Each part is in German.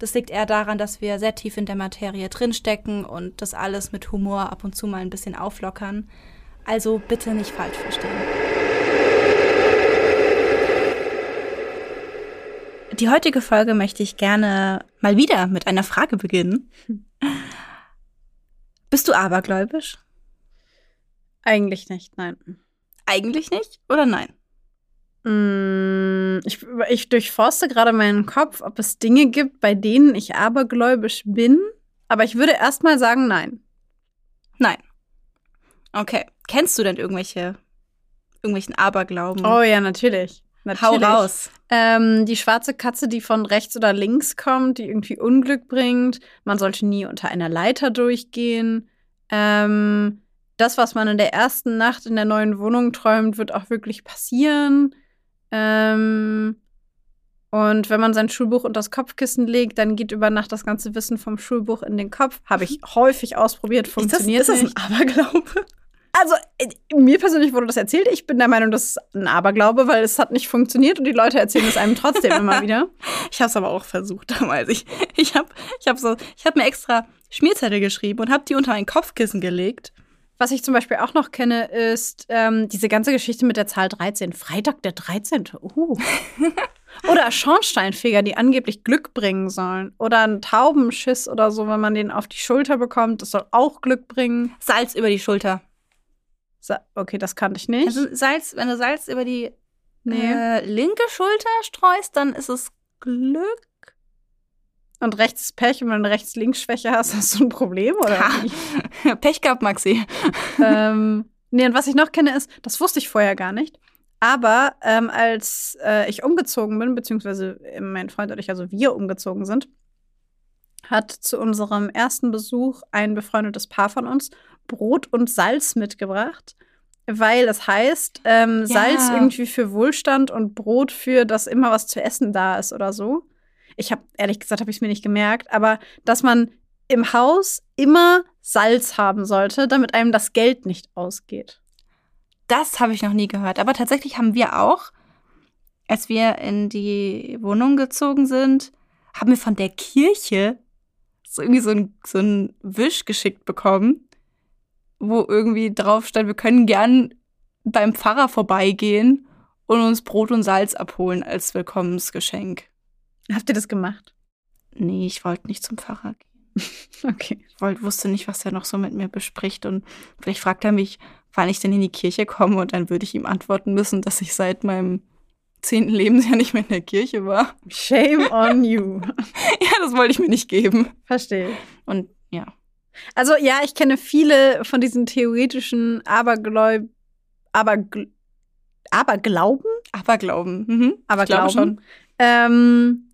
Das liegt eher daran, dass wir sehr tief in der Materie drinstecken und das alles mit Humor ab und zu mal ein bisschen auflockern. Also bitte nicht falsch verstehen. Die heutige Folge möchte ich gerne mal wieder mit einer Frage beginnen. Bist du abergläubisch? Eigentlich nicht, nein. Eigentlich nicht oder nein? Mm, ich, ich durchforste gerade meinen Kopf, ob es Dinge gibt, bei denen ich abergläubisch bin. Aber ich würde erstmal sagen, nein. Nein. Okay. Kennst du denn irgendwelche, irgendwelchen Aberglauben? Oh ja, natürlich. natürlich. Hau raus. Ähm, die schwarze Katze, die von rechts oder links kommt, die irgendwie Unglück bringt. Man sollte nie unter einer Leiter durchgehen. Ähm, das, was man in der ersten Nacht in der neuen Wohnung träumt, wird auch wirklich passieren. Ähm, und wenn man sein Schulbuch unter das Kopfkissen legt, dann geht über Nacht das ganze Wissen vom Schulbuch in den Kopf. Habe ich häufig ausprobiert, funktioniert ist das, ist das ein Aberglaube? Also, äh, mir persönlich wurde das erzählt. Ich bin der Meinung, das ist ein Aberglaube, weil es hat nicht funktioniert und die Leute erzählen es einem trotzdem immer wieder. Ich habe es aber auch versucht damals. Ich, ich habe ich hab so, ich hab mir extra Schmierzettel geschrieben und habe die unter ein Kopfkissen gelegt was ich zum Beispiel auch noch kenne, ist ähm, diese ganze Geschichte mit der Zahl 13. Freitag der 13. Uh. oder Schornsteinfeger, die angeblich Glück bringen sollen. Oder ein Taubenschiss oder so, wenn man den auf die Schulter bekommt. Das soll auch Glück bringen. Salz über die Schulter. Sa okay, das kannte ich nicht. Also Salz, wenn du Salz über die nee. äh, linke Schulter streust, dann ist es Glück und rechts Pech und wenn du rechts-links-Schwäche hast, hast du ein Problem, oder? Ja. Pech gehabt, Maxi. ähm, nee, und was ich noch kenne ist, das wusste ich vorher gar nicht. Aber ähm, als äh, ich umgezogen bin, beziehungsweise mein Freund und ich, also wir umgezogen sind, hat zu unserem ersten Besuch ein befreundetes Paar von uns Brot und Salz mitgebracht, weil es heißt, ähm, ja. Salz irgendwie für Wohlstand und Brot für, dass immer was zu essen da ist oder so. Ich habe ehrlich gesagt, habe ich es mir nicht gemerkt, aber dass man im Haus immer Salz haben sollte, damit einem das Geld nicht ausgeht. Das habe ich noch nie gehört. Aber tatsächlich haben wir auch, als wir in die Wohnung gezogen sind, haben wir von der Kirche so irgendwie so ein, so ein Wisch geschickt bekommen, wo irgendwie drauf stand, wir können gern beim Pfarrer vorbeigehen und uns Brot und Salz abholen als Willkommensgeschenk. Habt ihr das gemacht? Nee, ich wollte nicht zum Pfarrer gehen. okay. Ich wollt, wusste nicht, was er noch so mit mir bespricht. Und vielleicht fragt er mich, wann ich denn in die Kirche komme. Und dann würde ich ihm antworten müssen, dass ich seit meinem zehnten Lebensjahr nicht mehr in der Kirche war. Shame on you. ja, das wollte ich mir nicht geben. Verstehe. Und ja. Also ja, ich kenne viele von diesen theoretischen Abergläub Abergl Aberglauben? Aberglauben. Mhm. Aberglauben. schon. Ähm,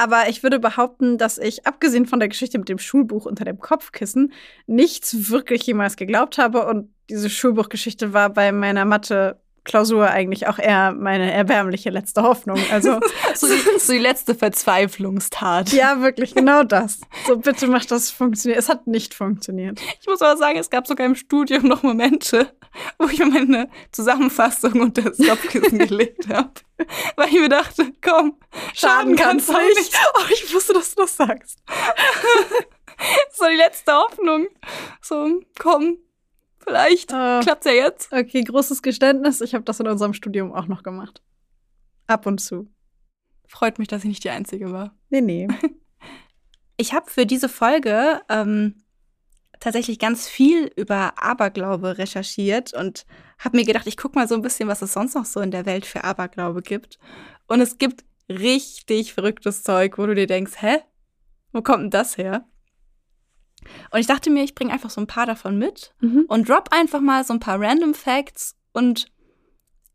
aber ich würde behaupten, dass ich, abgesehen von der Geschichte mit dem Schulbuch unter dem Kopfkissen, nichts wirklich jemals geglaubt habe. Und diese Schulbuchgeschichte war bei meiner Mathe Klausur eigentlich auch eher meine erbärmliche letzte Hoffnung. Also so, die, so, die, letzte Verzweiflungstat. Ja, wirklich, genau das. So, bitte mach das funktionieren. Es hat nicht funktioniert. Ich muss aber sagen, es gab sogar im Studium noch Momente, wo ich meine Zusammenfassung unter das Kopfkissen gelegt habe. Weil ich mir dachte, komm, schaden, schaden kann's nicht. nicht. Oh, ich wusste, dass du das sagst. war die letzte Hoffnung. So, komm, vielleicht uh, klappt's ja jetzt. Okay, großes Geständnis. Ich habe das in unserem Studium auch noch gemacht. Ab und zu. Freut mich, dass ich nicht die Einzige war. Nee, nee. Ich habe für diese Folge ähm, tatsächlich ganz viel über Aberglaube recherchiert und habe mir gedacht, ich gucke mal so ein bisschen, was es sonst noch so in der Welt für Aberglaube gibt. Und es gibt richtig verrücktes Zeug, wo du dir denkst, hä? Wo kommt denn das her? Und ich dachte mir, ich bringe einfach so ein paar davon mit Mhm. und drop einfach mal so ein paar random Facts und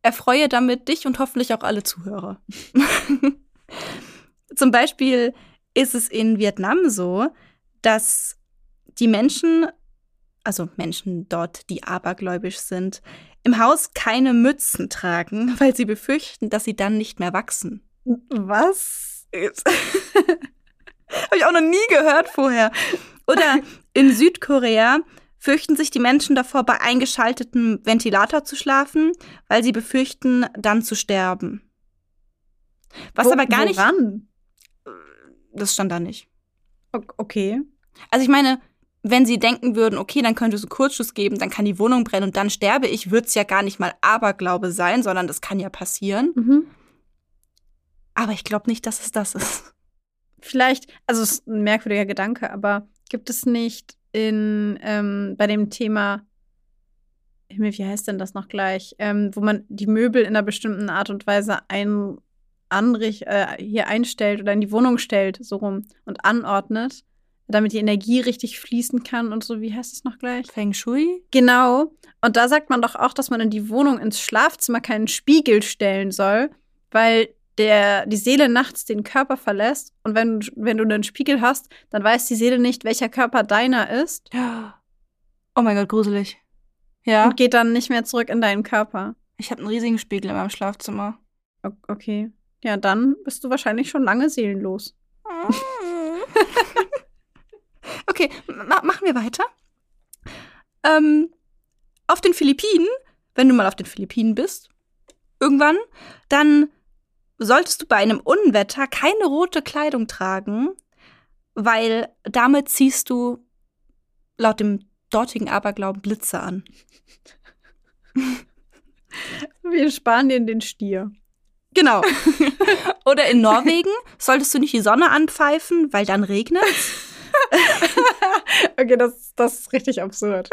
erfreue damit dich und hoffentlich auch alle Zuhörer. Zum Beispiel ist es in Vietnam so, dass die Menschen, also Menschen dort, die abergläubisch sind, im Haus keine Mützen tragen, weil sie befürchten, dass sie dann nicht mehr wachsen. Was? Habe ich auch noch nie gehört vorher. Oder in Südkorea fürchten sich die Menschen davor, bei eingeschaltetem Ventilator zu schlafen, weil sie befürchten, dann zu sterben. Was Wo- aber gar nicht. woran? Das stand da nicht. Okay. Also ich meine, wenn sie denken würden, okay, dann könnte es einen Kurzschluss geben, dann kann die Wohnung brennen und dann sterbe ich, würde es ja gar nicht mal Aberglaube sein, sondern das kann ja passieren. Mhm. Aber ich glaube nicht, dass es das ist. Vielleicht, also es ist ein merkwürdiger Gedanke, aber gibt es nicht in ähm, bei dem Thema, Himmel, wie heißt denn das noch gleich, ähm, wo man die Möbel in einer bestimmten Art und Weise ein anrich, äh, hier einstellt oder in die Wohnung stellt, so rum und anordnet, damit die Energie richtig fließen kann und so, wie heißt es noch gleich? Feng Shui? Genau. Und da sagt man doch auch, dass man in die Wohnung, ins Schlafzimmer keinen Spiegel stellen soll, weil der, die Seele nachts den Körper verlässt. Und wenn, wenn du einen Spiegel hast, dann weiß die Seele nicht, welcher Körper deiner ist Oh mein Gott, gruselig. Ja, und geht dann nicht mehr zurück in deinen Körper. ich habe einen riesigen Spiegel in meinem Schlafzimmer. Okay. Ja, dann bist du wahrscheinlich schon lange seelenlos. okay, ma machen wir weiter. Ähm, auf den Philippinen, wenn du mal auf den Philippinen bist, irgendwann, dann solltest du bei einem Unwetter keine rote Kleidung tragen, weil damit ziehst du laut dem dortigen Aberglauben Blitze an. Wie in Spanien den Stier. Genau. Oder in Norwegen solltest du nicht die Sonne anpfeifen, weil dann regnet Okay, das, das ist richtig absurd.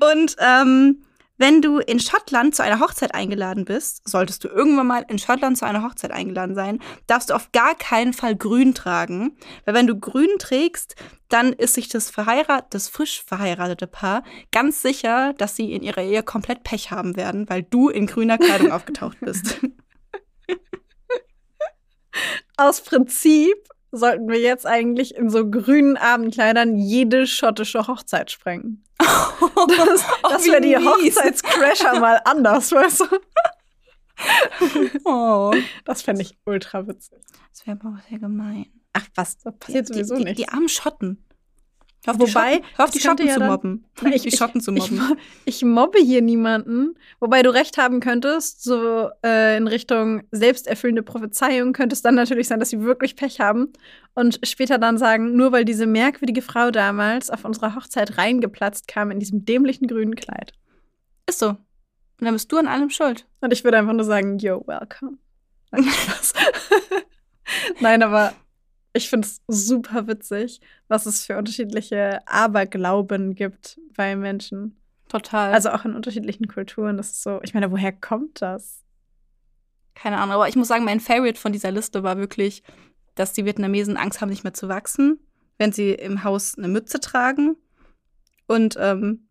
Und ähm, wenn du in Schottland zu einer Hochzeit eingeladen bist, solltest du irgendwann mal in Schottland zu einer Hochzeit eingeladen sein, darfst du auf gar keinen Fall grün tragen. Weil wenn du grün trägst, dann ist sich das verheirat das frisch verheiratete Paar ganz sicher, dass sie in ihrer Ehe komplett Pech haben werden, weil du in grüner Kleidung aufgetaucht bist. Aus Prinzip sollten wir jetzt eigentlich in so grünen Abendkleidern jede schottische Hochzeit sprengen. Das, das wie wäre die. Hochzeitscrasher mal anders, weißt du? Oh. Das fände ich ultra witzig. Das wäre aber auch sehr gemein. Ach was, das passiert sowieso die, die, nicht. Die armen Schotten. Hör auf Wobei, die hör auf die Schotten ja zu dann- mobben. Ich- die Schotten zu Ich, mobben. mo- ich mobbe hier niemanden. Wobei du recht haben könntest, so äh, in Richtung selbsterfüllende Prophezeiung könnte es dann natürlich sein, dass sie wirklich Pech haben und später dann sagen, nur weil diese merkwürdige Frau damals auf unserer Hochzeit reingeplatzt kam in diesem dämlichen grünen Kleid. Ist so. Und dann bist du an allem schuld. Und ich würde einfach nur sagen, yo, welcome. Nein, aber ich finde es super witzig, was es für unterschiedliche Aberglauben gibt bei Menschen. Total. Also auch in unterschiedlichen Kulturen. Das ist so, ich meine, woher kommt das? keine Ahnung. Aber ich muss sagen, mein Favorite von dieser Liste war wirklich, dass die Vietnamesen Angst haben, nicht mehr zu wachsen, wenn sie im Haus eine Mütze tragen. Und ähm,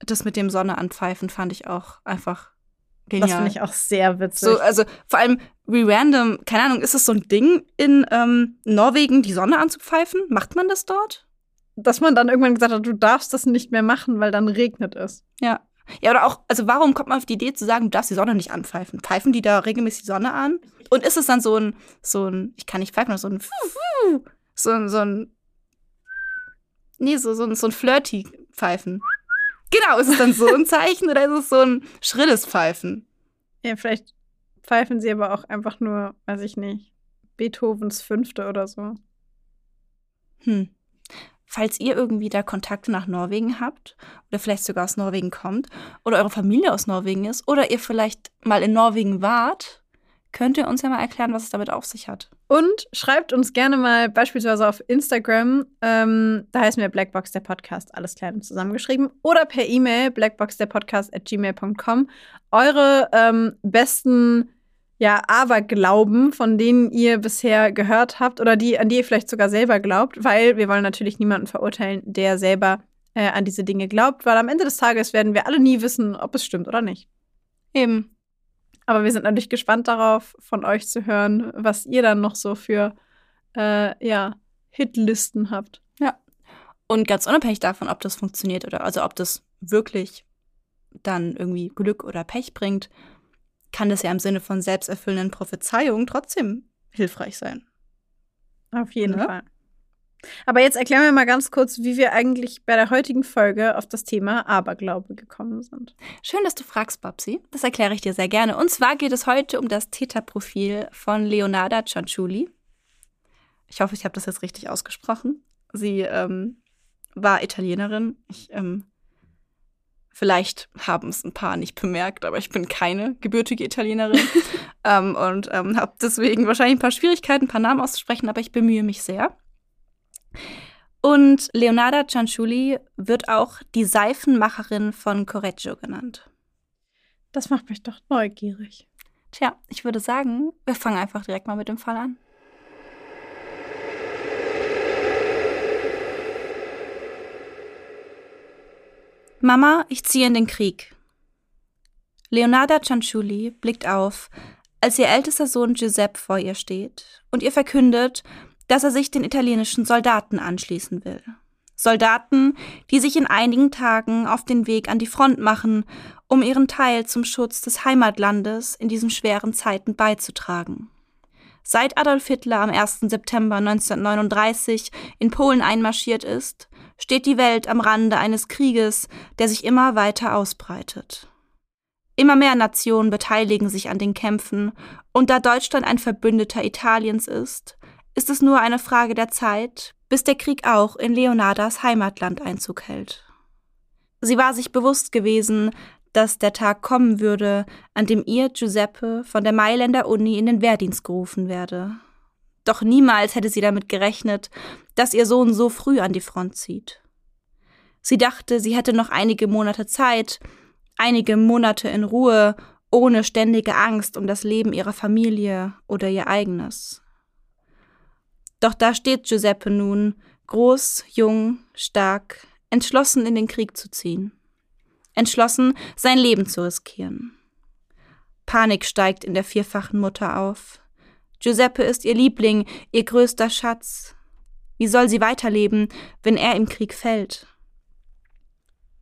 das mit dem Sonne anpfeifen fand ich auch einfach genial. Das finde ich auch sehr witzig. So, also vor allem wie random, keine Ahnung, ist es so ein Ding in ähm, Norwegen, die Sonne anzupfeifen? Macht man das dort? Dass man dann irgendwann gesagt hat, du darfst das nicht mehr machen, weil dann regnet es. Ja. Ja, oder auch, also warum kommt man auf die Idee zu sagen, du darfst die Sonne nicht anpfeifen? Pfeifen die da regelmäßig die Sonne an? Und ist es dann so ein, so ein, ich kann nicht pfeifen, so ein, so ein, so ein, nee, so, so ein, so ein flirty Pfeifen. Genau, ist es dann so ein Zeichen oder ist es so ein schrilles Pfeifen? Ja, vielleicht pfeifen sie aber auch einfach nur, weiß ich nicht, Beethovens Fünfte oder so. Hm. Falls ihr irgendwie da Kontakte nach Norwegen habt oder vielleicht sogar aus Norwegen kommt oder eure Familie aus Norwegen ist oder ihr vielleicht mal in Norwegen wart, könnt ihr uns ja mal erklären, was es damit auf sich hat. Und schreibt uns gerne mal beispielsweise auf Instagram, ähm, da heißen wir Blackbox der Podcast, alles klein und zusammengeschrieben, oder per E-Mail blackboxderpodcast at gmail.com eure ähm, besten ja, Aberglauben, von denen ihr bisher gehört habt oder die, an die ihr vielleicht sogar selber glaubt, weil wir wollen natürlich niemanden verurteilen, der selber äh, an diese Dinge glaubt, weil am Ende des Tages werden wir alle nie wissen, ob es stimmt oder nicht. Eben. Aber wir sind natürlich gespannt darauf, von euch zu hören, was ihr dann noch so für äh, ja, Hitlisten habt. Ja. Und ganz unabhängig davon, ob das funktioniert oder also ob das wirklich dann irgendwie Glück oder Pech bringt, kann das ja im Sinne von selbsterfüllenden Prophezeiungen trotzdem hilfreich sein. Auf jeden ja? Fall. Aber jetzt erklären wir mal ganz kurz, wie wir eigentlich bei der heutigen Folge auf das Thema Aberglaube gekommen sind. Schön, dass du fragst, Babsi. Das erkläre ich dir sehr gerne. Und zwar geht es heute um das Täterprofil von Leonarda Cianciulli. Ich hoffe, ich habe das jetzt richtig ausgesprochen. Sie ähm, war Italienerin. Ich ähm, Vielleicht haben es ein paar nicht bemerkt, aber ich bin keine gebürtige Italienerin ähm, und ähm, habe deswegen wahrscheinlich ein paar Schwierigkeiten, ein paar Namen auszusprechen, aber ich bemühe mich sehr. Und Leonarda Cianciulli wird auch die Seifenmacherin von Correggio genannt. Das macht mich doch neugierig. Tja, ich würde sagen, wir fangen einfach direkt mal mit dem Fall an. Mama, ich ziehe in den Krieg. Leonarda Cianciulli blickt auf, als ihr ältester Sohn Giuseppe vor ihr steht und ihr verkündet, dass er sich den italienischen Soldaten anschließen will. Soldaten, die sich in einigen Tagen auf den Weg an die Front machen, um ihren Teil zum Schutz des Heimatlandes in diesen schweren Zeiten beizutragen. Seit Adolf Hitler am 1. September 1939 in Polen einmarschiert ist, steht die Welt am Rande eines Krieges, der sich immer weiter ausbreitet. Immer mehr Nationen beteiligen sich an den Kämpfen, und da Deutschland ein Verbündeter Italiens ist, ist es nur eine Frage der Zeit, bis der Krieg auch in Leonardas Heimatland Einzug hält. Sie war sich bewusst gewesen, dass der Tag kommen würde, an dem ihr Giuseppe von der Mailänder Uni in den Wehrdienst gerufen werde. Doch niemals hätte sie damit gerechnet, dass ihr Sohn so früh an die Front zieht. Sie dachte, sie hätte noch einige Monate Zeit, einige Monate in Ruhe, ohne ständige Angst um das Leben ihrer Familie oder ihr eigenes. Doch da steht Giuseppe nun, groß, jung, stark, entschlossen in den Krieg zu ziehen. Entschlossen, sein Leben zu riskieren. Panik steigt in der vierfachen Mutter auf. Giuseppe ist ihr Liebling, ihr größter Schatz. Wie soll sie weiterleben, wenn er im Krieg fällt?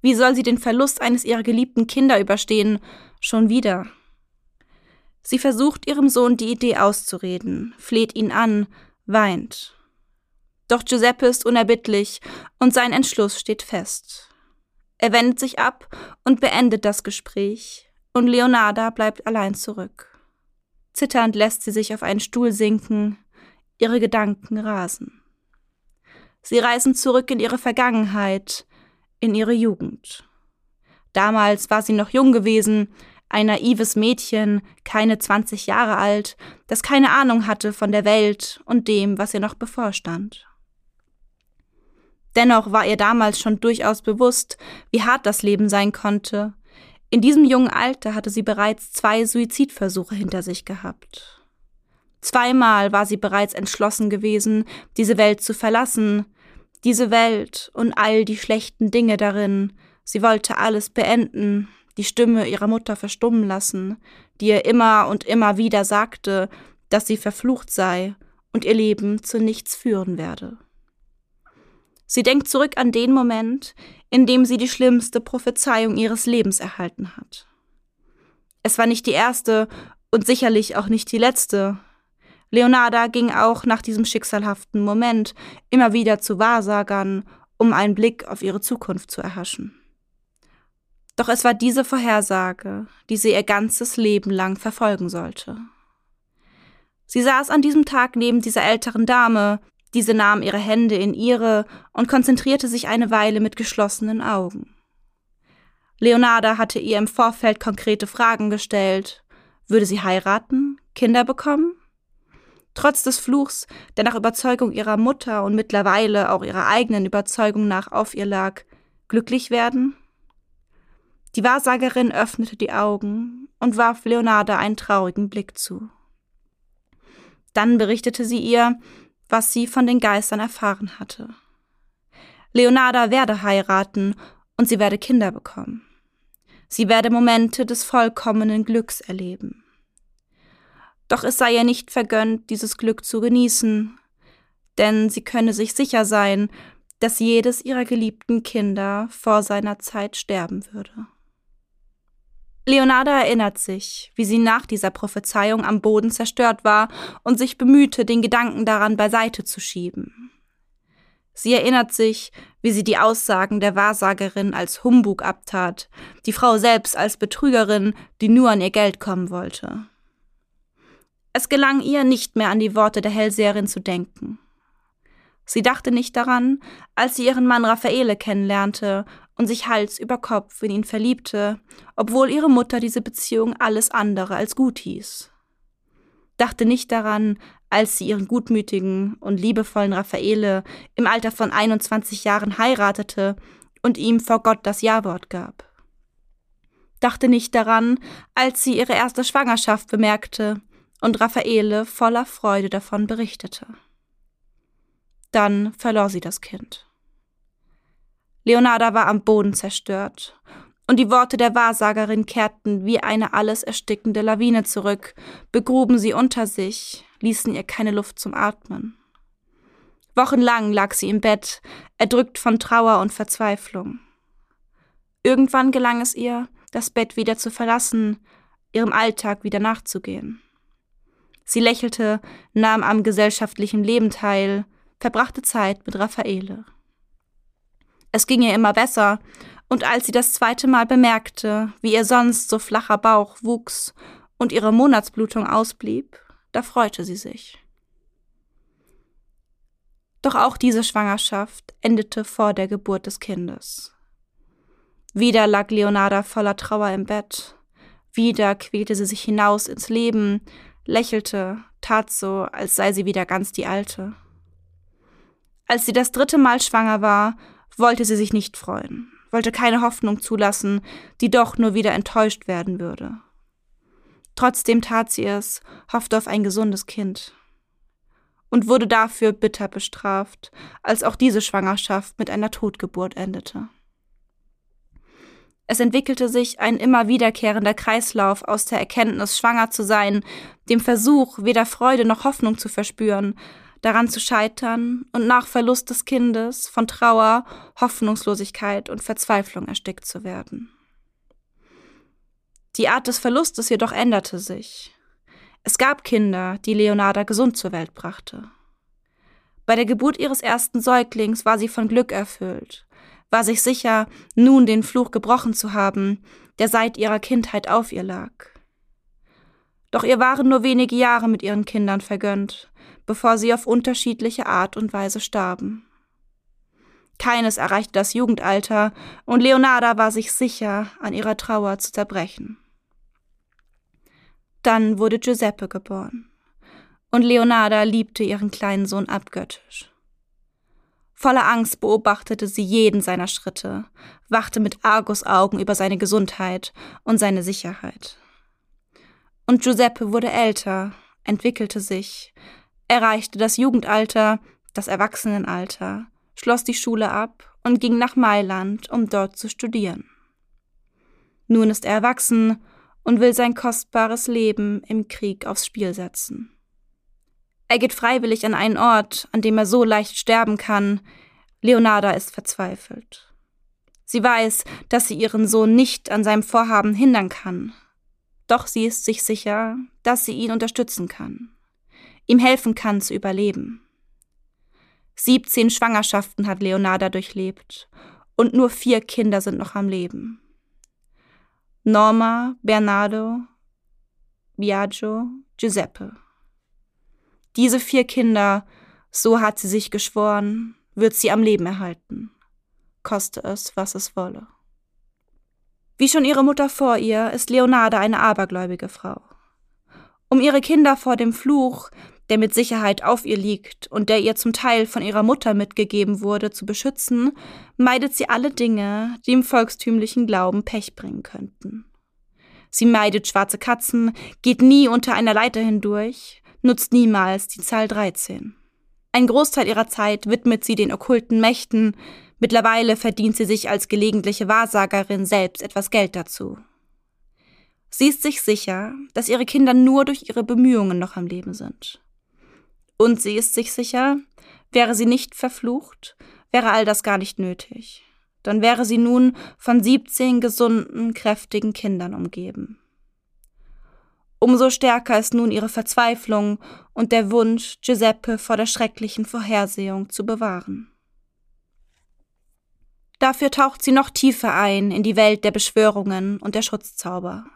Wie soll sie den Verlust eines ihrer geliebten Kinder überstehen? Schon wieder. Sie versucht ihrem Sohn die Idee auszureden, fleht ihn an, weint. Doch Giuseppe ist unerbittlich und sein Entschluss steht fest. Er wendet sich ab und beendet das Gespräch, und Leonarda bleibt allein zurück. Zitternd lässt sie sich auf einen Stuhl sinken, ihre Gedanken rasen. Sie reisen zurück in ihre Vergangenheit, in ihre Jugend. Damals war sie noch jung gewesen, ein naives Mädchen, keine 20 Jahre alt, das keine Ahnung hatte von der Welt und dem, was ihr noch bevorstand. Dennoch war ihr damals schon durchaus bewusst, wie hart das Leben sein konnte. In diesem jungen Alter hatte sie bereits zwei Suizidversuche hinter sich gehabt. Zweimal war sie bereits entschlossen gewesen, diese Welt zu verlassen, diese Welt und all die schlechten Dinge darin. Sie wollte alles beenden, die Stimme ihrer Mutter verstummen lassen, die ihr immer und immer wieder sagte, dass sie verflucht sei und ihr Leben zu nichts führen werde. Sie denkt zurück an den Moment, in dem sie die schlimmste Prophezeiung ihres Lebens erhalten hat. Es war nicht die erste und sicherlich auch nicht die letzte. Leonarda ging auch nach diesem schicksalhaften Moment immer wieder zu Wahrsagern, um einen Blick auf ihre Zukunft zu erhaschen. Doch es war diese Vorhersage, die sie ihr ganzes Leben lang verfolgen sollte. Sie saß an diesem Tag neben dieser älteren Dame, diese nahm ihre Hände in ihre und konzentrierte sich eine Weile mit geschlossenen Augen. Leonarda hatte ihr im Vorfeld konkrete Fragen gestellt. Würde sie heiraten? Kinder bekommen? Trotz des Fluchs, der nach Überzeugung ihrer Mutter und mittlerweile auch ihrer eigenen Überzeugung nach auf ihr lag, glücklich werden? Die Wahrsagerin öffnete die Augen und warf Leonarda einen traurigen Blick zu. Dann berichtete sie ihr, was sie von den Geistern erfahren hatte. Leonarda werde heiraten und sie werde Kinder bekommen. Sie werde Momente des vollkommenen Glücks erleben. Doch es sei ihr nicht vergönnt, dieses Glück zu genießen, denn sie könne sich sicher sein, dass jedes ihrer geliebten Kinder vor seiner Zeit sterben würde. Leonarda erinnert sich, wie sie nach dieser Prophezeiung am Boden zerstört war und sich bemühte, den Gedanken daran beiseite zu schieben. Sie erinnert sich, wie sie die Aussagen der Wahrsagerin als Humbug abtat, die Frau selbst als Betrügerin, die nur an ihr Geld kommen wollte. Es gelang ihr nicht mehr an die Worte der Hellseherin zu denken. Sie dachte nicht daran, als sie ihren Mann Raffaele kennenlernte und sich Hals über Kopf in ihn verliebte, obwohl ihre Mutter diese Beziehung alles andere als gut hieß. Dachte nicht daran, als sie ihren gutmütigen und liebevollen Raffaele im Alter von 21 Jahren heiratete und ihm vor Gott das Ja-Wort gab. Dachte nicht daran, als sie ihre erste Schwangerschaft bemerkte und Raffaele voller Freude davon berichtete. Dann verlor sie das Kind. Leonarda war am Boden zerstört, und die Worte der Wahrsagerin kehrten wie eine alles erstickende Lawine zurück, begruben sie unter sich, ließen ihr keine Luft zum Atmen. Wochenlang lag sie im Bett, erdrückt von Trauer und Verzweiflung. Irgendwann gelang es ihr, das Bett wieder zu verlassen, ihrem Alltag wieder nachzugehen. Sie lächelte, nahm am gesellschaftlichen Leben teil, verbrachte Zeit mit Raffaele. Es ging ihr immer besser, und als sie das zweite Mal bemerkte, wie ihr sonst so flacher Bauch wuchs und ihre Monatsblutung ausblieb, da freute sie sich. Doch auch diese Schwangerschaft endete vor der Geburt des Kindes. Wieder lag Leonarda voller Trauer im Bett, wieder quälte sie sich hinaus ins Leben, lächelte, tat so, als sei sie wieder ganz die Alte. Als sie das dritte Mal schwanger war, wollte sie sich nicht freuen, wollte keine Hoffnung zulassen, die doch nur wieder enttäuscht werden würde. Trotzdem tat sie es, hoffte auf ein gesundes Kind und wurde dafür bitter bestraft, als auch diese Schwangerschaft mit einer Totgeburt endete. Es entwickelte sich ein immer wiederkehrender Kreislauf aus der Erkenntnis, schwanger zu sein, dem Versuch, weder Freude noch Hoffnung zu verspüren, daran zu scheitern und nach Verlust des Kindes von Trauer, Hoffnungslosigkeit und Verzweiflung erstickt zu werden. Die Art des Verlustes jedoch änderte sich. Es gab Kinder, die Leonarda gesund zur Welt brachte. Bei der Geburt ihres ersten Säuglings war sie von Glück erfüllt, war sich sicher, nun den Fluch gebrochen zu haben, der seit ihrer Kindheit auf ihr lag. Doch ihr waren nur wenige Jahre mit ihren Kindern vergönnt, bevor sie auf unterschiedliche Art und Weise starben. Keines erreichte das Jugendalter, und Leonarda war sich sicher, an ihrer Trauer zu zerbrechen. Dann wurde Giuseppe geboren, und Leonarda liebte ihren kleinen Sohn abgöttisch. Voller Angst beobachtete sie jeden seiner Schritte, wachte mit Argusaugen über seine Gesundheit und seine Sicherheit. Und Giuseppe wurde älter, entwickelte sich, erreichte das Jugendalter, das Erwachsenenalter, schloss die Schule ab und ging nach Mailand, um dort zu studieren. Nun ist er erwachsen und will sein kostbares Leben im Krieg aufs Spiel setzen. Er geht freiwillig an einen Ort, an dem er so leicht sterben kann. Leonarda ist verzweifelt. Sie weiß, dass sie ihren Sohn nicht an seinem Vorhaben hindern kann. Doch sie ist sich sicher, dass sie ihn unterstützen kann ihm helfen kann zu überleben. 17 Schwangerschaften hat Leonarda durchlebt und nur vier Kinder sind noch am Leben. Norma, Bernardo, Biagio, Giuseppe. Diese vier Kinder, so hat sie sich geschworen, wird sie am Leben erhalten, koste es, was es wolle. Wie schon ihre Mutter vor ihr, ist Leonarda eine abergläubige Frau. Um ihre Kinder vor dem Fluch, der mit Sicherheit auf ihr liegt und der ihr zum Teil von ihrer Mutter mitgegeben wurde, zu beschützen, meidet sie alle Dinge, die im volkstümlichen Glauben Pech bringen könnten. Sie meidet schwarze Katzen, geht nie unter einer Leiter hindurch, nutzt niemals die Zahl 13. Ein Großteil ihrer Zeit widmet sie den okkulten Mächten, mittlerweile verdient sie sich als gelegentliche Wahrsagerin selbst etwas Geld dazu. Sie ist sich sicher, dass ihre Kinder nur durch ihre Bemühungen noch am Leben sind. Und sie ist sich sicher, wäre sie nicht verflucht, wäre all das gar nicht nötig. Dann wäre sie nun von 17 gesunden, kräftigen Kindern umgeben. Umso stärker ist nun ihre Verzweiflung und der Wunsch, Giuseppe vor der schrecklichen Vorhersehung zu bewahren. Dafür taucht sie noch tiefer ein in die Welt der Beschwörungen und der Schutzzauber.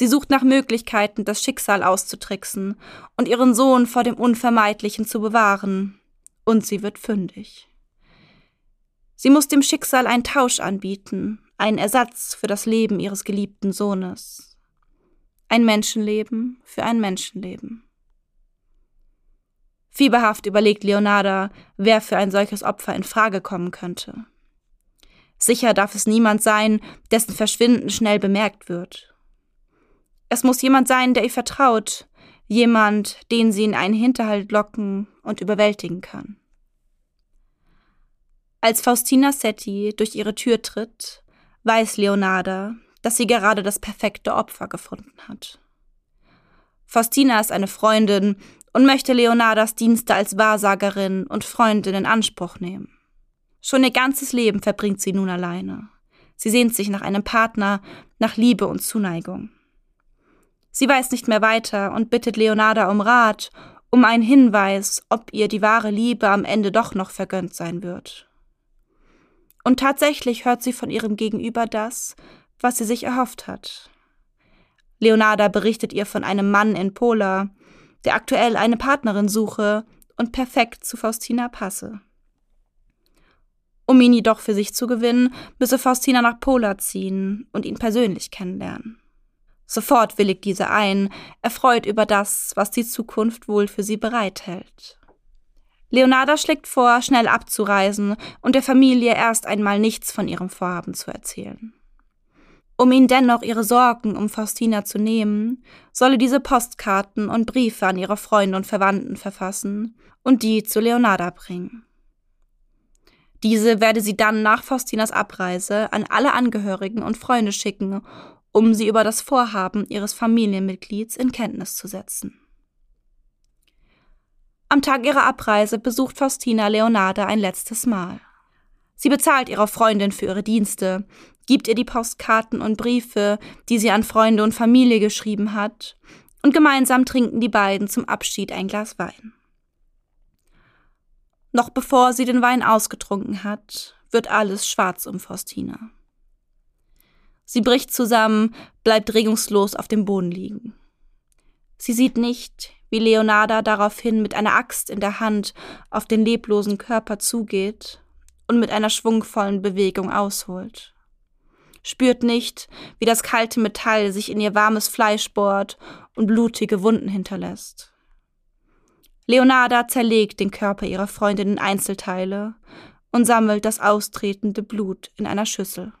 Sie sucht nach Möglichkeiten, das Schicksal auszutricksen und ihren Sohn vor dem Unvermeidlichen zu bewahren. Und sie wird fündig. Sie muss dem Schicksal einen Tausch anbieten, einen Ersatz für das Leben ihres geliebten Sohnes. Ein Menschenleben für ein Menschenleben. Fieberhaft überlegt Leonarda, wer für ein solches Opfer in Frage kommen könnte. Sicher darf es niemand sein, dessen Verschwinden schnell bemerkt wird. Es muss jemand sein, der ihr vertraut, jemand, den sie in einen Hinterhalt locken und überwältigen kann. Als Faustina Setti durch ihre Tür tritt, weiß Leonarda, dass sie gerade das perfekte Opfer gefunden hat. Faustina ist eine Freundin und möchte Leonardas Dienste als Wahrsagerin und Freundin in Anspruch nehmen. Schon ihr ganzes Leben verbringt sie nun alleine. Sie sehnt sich nach einem Partner, nach Liebe und Zuneigung. Sie weiß nicht mehr weiter und bittet Leonarda um Rat, um einen Hinweis, ob ihr die wahre Liebe am Ende doch noch vergönnt sein wird. Und tatsächlich hört sie von ihrem Gegenüber das, was sie sich erhofft hat. Leonarda berichtet ihr von einem Mann in Pola, der aktuell eine Partnerin suche und perfekt zu Faustina passe. Um ihn jedoch für sich zu gewinnen, müsse Faustina nach Pola ziehen und ihn persönlich kennenlernen. Sofort willigt diese ein, erfreut über das, was die Zukunft wohl für sie bereithält. Leonarda schlägt vor, schnell abzureisen und der Familie erst einmal nichts von ihrem Vorhaben zu erzählen. Um ihnen dennoch ihre Sorgen um Faustina zu nehmen, solle diese Postkarten und Briefe an ihre Freunde und Verwandten verfassen und die zu Leonarda bringen. Diese werde sie dann nach Faustinas Abreise an alle Angehörigen und Freunde schicken um sie über das Vorhaben ihres Familienmitglieds in Kenntnis zu setzen. Am Tag ihrer Abreise besucht Faustina Leonarda ein letztes Mal. Sie bezahlt ihrer Freundin für ihre Dienste, gibt ihr die Postkarten und Briefe, die sie an Freunde und Familie geschrieben hat, und gemeinsam trinken die beiden zum Abschied ein Glas Wein. Noch bevor sie den Wein ausgetrunken hat, wird alles schwarz um Faustina. Sie bricht zusammen, bleibt regungslos auf dem Boden liegen. Sie sieht nicht, wie Leonarda daraufhin mit einer Axt in der Hand auf den leblosen Körper zugeht und mit einer schwungvollen Bewegung ausholt. Spürt nicht, wie das kalte Metall sich in ihr warmes Fleisch bohrt und blutige Wunden hinterlässt. Leonarda zerlegt den Körper ihrer Freundin in Einzelteile und sammelt das austretende Blut in einer Schüssel.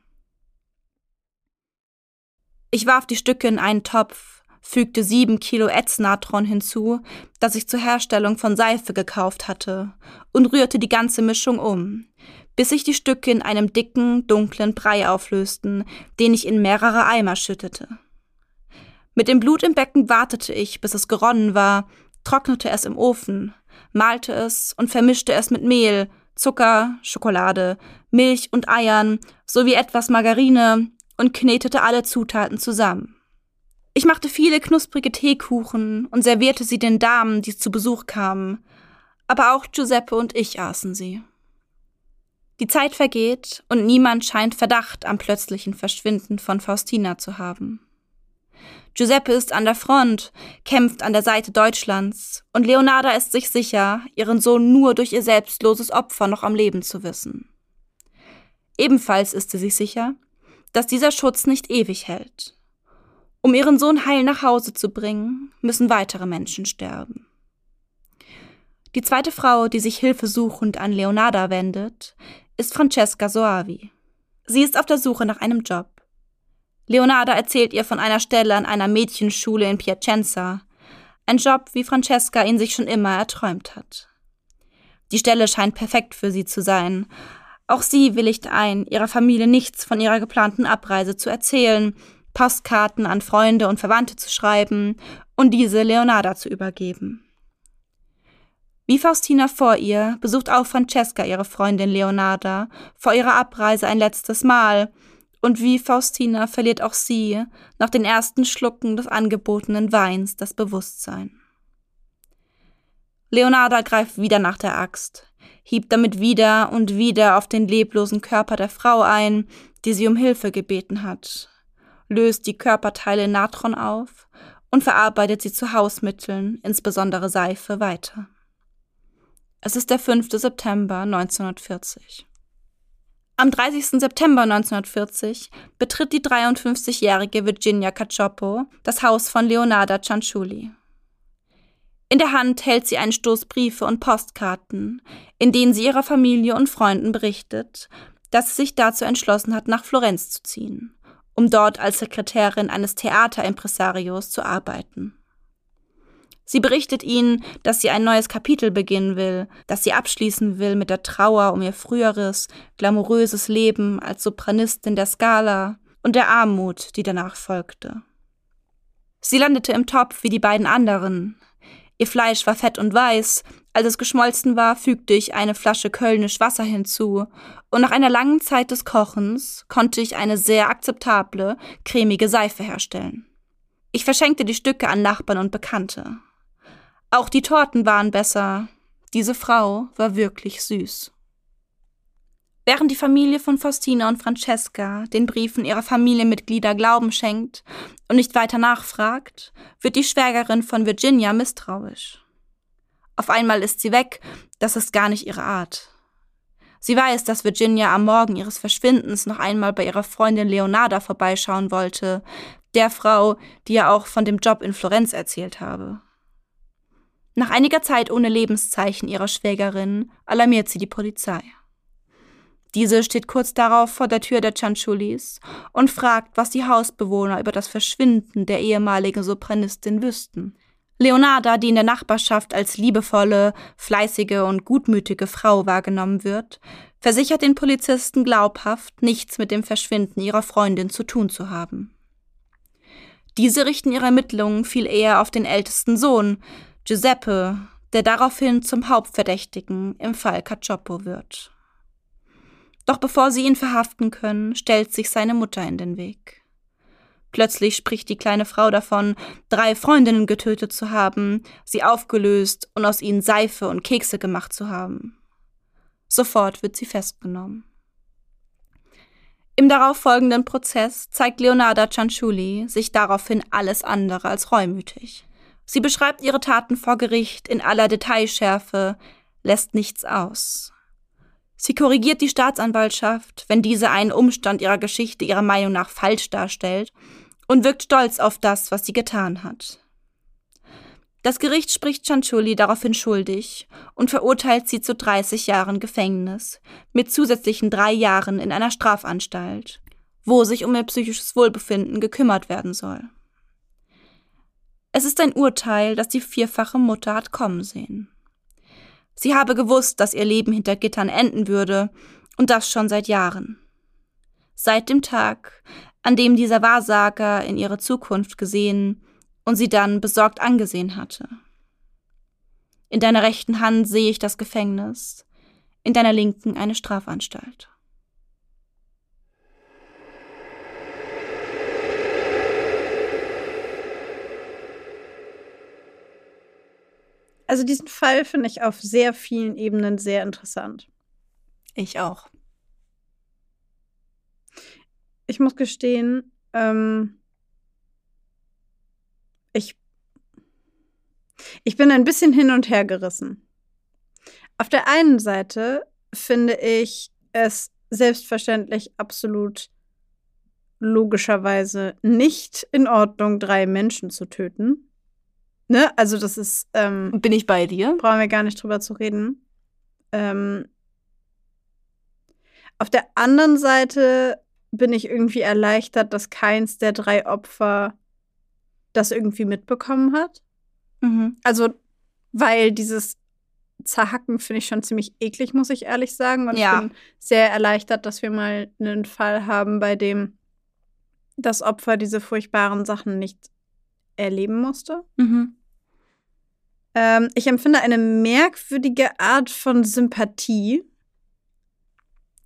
Ich warf die Stücke in einen Topf, fügte sieben Kilo Ätznatron hinzu, das ich zur Herstellung von Seife gekauft hatte, und rührte die ganze Mischung um, bis sich die Stücke in einem dicken, dunklen Brei auflösten, den ich in mehrere Eimer schüttete. Mit dem Blut im Becken wartete ich, bis es geronnen war, trocknete es im Ofen, malte es und vermischte es mit Mehl, Zucker, Schokolade, Milch und Eiern sowie etwas Margarine, und knetete alle Zutaten zusammen. Ich machte viele knusprige Teekuchen und servierte sie den Damen, die zu Besuch kamen, aber auch Giuseppe und ich aßen sie. Die Zeit vergeht und niemand scheint Verdacht am plötzlichen Verschwinden von Faustina zu haben. Giuseppe ist an der Front, kämpft an der Seite Deutschlands und Leonarda ist sich sicher, ihren Sohn nur durch ihr selbstloses Opfer noch am Leben zu wissen. Ebenfalls ist sie sich sicher, dass dieser Schutz nicht ewig hält. Um ihren Sohn heil nach Hause zu bringen, müssen weitere Menschen sterben. Die zweite Frau, die sich hilfesuchend an Leonarda wendet, ist Francesca Soavi. Sie ist auf der Suche nach einem Job. Leonarda erzählt ihr von einer Stelle an einer Mädchenschule in Piacenza. Ein Job, wie Francesca ihn sich schon immer erträumt hat. Die Stelle scheint perfekt für sie zu sein. Auch sie willigt ein, ihrer Familie nichts von ihrer geplanten Abreise zu erzählen, Postkarten an Freunde und Verwandte zu schreiben und diese Leonarda zu übergeben. Wie Faustina vor ihr besucht auch Francesca ihre Freundin Leonarda vor ihrer Abreise ein letztes Mal, und wie Faustina verliert auch sie nach den ersten Schlucken des angebotenen Weins das Bewusstsein. Leonarda greift wieder nach der Axt, hiebt damit wieder und wieder auf den leblosen Körper der Frau ein, die sie um Hilfe gebeten hat, löst die Körperteile Natron auf und verarbeitet sie zu Hausmitteln, insbesondere Seife, weiter. Es ist der 5. September 1940. Am 30. September 1940 betritt die 53-jährige Virginia Cacioppo das Haus von Leonarda Cianciulli. In der Hand hält sie einen Stoß Briefe und Postkarten, in denen sie ihrer Familie und Freunden berichtet, dass sie sich dazu entschlossen hat, nach Florenz zu ziehen, um dort als Sekretärin eines Theaterimpresarios zu arbeiten. Sie berichtet ihnen, dass sie ein neues Kapitel beginnen will, dass sie abschließen will mit der Trauer um ihr früheres, glamouröses Leben als Sopranistin der Scala und der Armut, die danach folgte. Sie landete im Topf wie die beiden anderen. Ihr Fleisch war fett und weiß, als es geschmolzen war, fügte ich eine Flasche Kölnisch Wasser hinzu, und nach einer langen Zeit des Kochens konnte ich eine sehr akzeptable, cremige Seife herstellen. Ich verschenkte die Stücke an Nachbarn und Bekannte. Auch die Torten waren besser. Diese Frau war wirklich süß. Während die Familie von Faustina und Francesca den Briefen ihrer Familienmitglieder Glauben schenkt und nicht weiter nachfragt, wird die Schwägerin von Virginia misstrauisch. Auf einmal ist sie weg, das ist gar nicht ihre Art. Sie weiß, dass Virginia am Morgen ihres Verschwindens noch einmal bei ihrer Freundin Leonarda vorbeischauen wollte, der Frau, die ja auch von dem Job in Florenz erzählt habe. Nach einiger Zeit ohne Lebenszeichen ihrer Schwägerin alarmiert sie die Polizei. Diese steht kurz darauf vor der Tür der Cianciullis und fragt, was die Hausbewohner über das Verschwinden der ehemaligen Sopranistin wüssten. Leonarda, die in der Nachbarschaft als liebevolle, fleißige und gutmütige Frau wahrgenommen wird, versichert den Polizisten glaubhaft, nichts mit dem Verschwinden ihrer Freundin zu tun zu haben. Diese richten ihre Ermittlungen viel eher auf den ältesten Sohn, Giuseppe, der daraufhin zum Hauptverdächtigen im Fall Cacioppo wird. Doch bevor sie ihn verhaften können, stellt sich seine Mutter in den Weg. Plötzlich spricht die kleine Frau davon, drei Freundinnen getötet zu haben, sie aufgelöst und aus ihnen Seife und Kekse gemacht zu haben. Sofort wird sie festgenommen. Im darauffolgenden Prozess zeigt Leonarda Cianciulli sich daraufhin alles andere als reumütig. Sie beschreibt ihre Taten vor Gericht in aller Detailschärfe, lässt nichts aus. Sie korrigiert die Staatsanwaltschaft, wenn diese einen Umstand ihrer Geschichte ihrer Meinung nach falsch darstellt, und wirkt stolz auf das, was sie getan hat. Das Gericht spricht Cianciulli daraufhin schuldig und verurteilt sie zu 30 Jahren Gefängnis mit zusätzlichen drei Jahren in einer Strafanstalt, wo sich um ihr psychisches Wohlbefinden gekümmert werden soll. Es ist ein Urteil, das die vierfache Mutter hat kommen sehen. Sie habe gewusst, dass ihr Leben hinter Gittern enden würde, und das schon seit Jahren. Seit dem Tag, an dem dieser Wahrsager in ihre Zukunft gesehen und sie dann besorgt angesehen hatte. In deiner rechten Hand sehe ich das Gefängnis, in deiner linken eine Strafanstalt. Also diesen Fall finde ich auf sehr vielen Ebenen sehr interessant. Ich auch. Ich muss gestehen, ähm, ich, ich bin ein bisschen hin und her gerissen. Auf der einen Seite finde ich es selbstverständlich absolut logischerweise nicht in Ordnung, drei Menschen zu töten. Ne? Also, das ist, ähm, Bin ich bei dir? brauchen wir gar nicht drüber zu reden. Ähm, auf der anderen Seite bin ich irgendwie erleichtert, dass keins der drei Opfer das irgendwie mitbekommen hat. Mhm. Also, weil dieses Zerhacken finde ich schon ziemlich eklig, muss ich ehrlich sagen. Und Ja. ich bin sehr erleichtert, dass wir mal einen Fall haben, bei dem das Opfer diese furchtbaren Sachen nicht erleben musste. Mhm. Ähm, ich empfinde eine merkwürdige Art von Sympathie,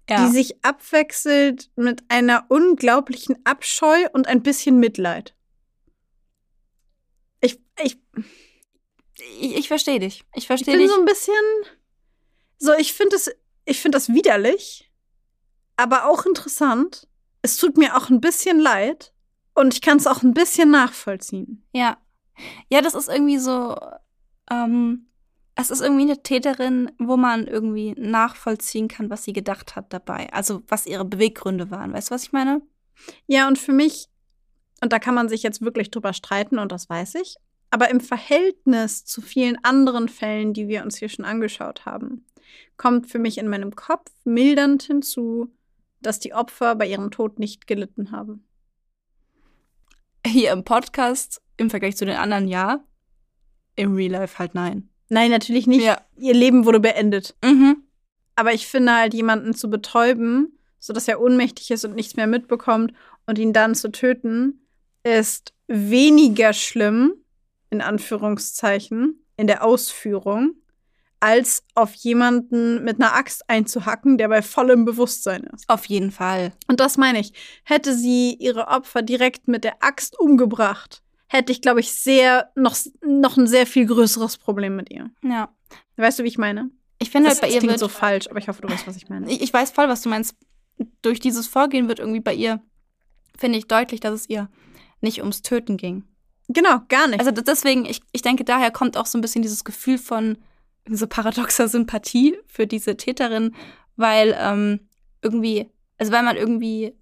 Ja. die sich abwechselt mit einer unglaublichen Abscheu und ein bisschen Mitleid. Ich, ich, ich ich verstehe dich. Ich ich verstehe bin dich. so ein bisschen. So, ich finde es, ich finde das widerlich, aber auch interessant. Es tut mir auch ein bisschen leid und ich kann es auch ein bisschen nachvollziehen. Ja. Ja, das ist irgendwie so, ähm, es ist irgendwie eine Täterin, wo man irgendwie nachvollziehen kann, was sie gedacht hat dabei. Also, was ihre Beweggründe waren. Weißt du, was ich meine? Ja, und für mich, und da kann man sich jetzt wirklich drüber streiten, und das weiß ich, aber im Verhältnis zu vielen anderen Fällen, die wir uns hier schon angeschaut haben, kommt für mich in meinem Kopf mildernd hinzu, dass die Opfer bei ihrem Tod nicht gelitten haben. Hier im Podcast im Vergleich zu den anderen ja. Im Real Life halt nein. Nein, natürlich nicht. Ja. Ihr Leben wurde beendet. Mhm. Aber ich finde halt, jemanden zu betäuben, sodass er ohnmächtig ist und nichts mehr mitbekommt und ihn dann zu töten, ist weniger schlimm, in Anführungszeichen, in der Ausführung, als auf jemanden mit einer Axt einzuhacken, der bei vollem Bewusstsein ist. Auf jeden Fall. Und das meine ich. Hätte sie ihre Opfer direkt mit der Axt umgebracht, hätte ich, glaube ich, sehr, noch, noch ein sehr viel größeres Problem mit ihr. Ja. Weißt du, wie ich meine? Ich finde Das halt bei ihr klingt wird so falsch, aber ich hoffe, du weißt, was ich meine. Ich, ich weiß voll, was du meinst. Durch dieses Vorgehen wird irgendwie bei ihr, finde ich, deutlich, dass es ihr nicht ums Töten ging. Genau, gar nicht. Also deswegen, ich, ich denke, daher kommt auch so ein bisschen dieses Gefühl von so paradoxer Sympathie für diese Täterin, weil ähm, irgendwie, also weil man irgendwie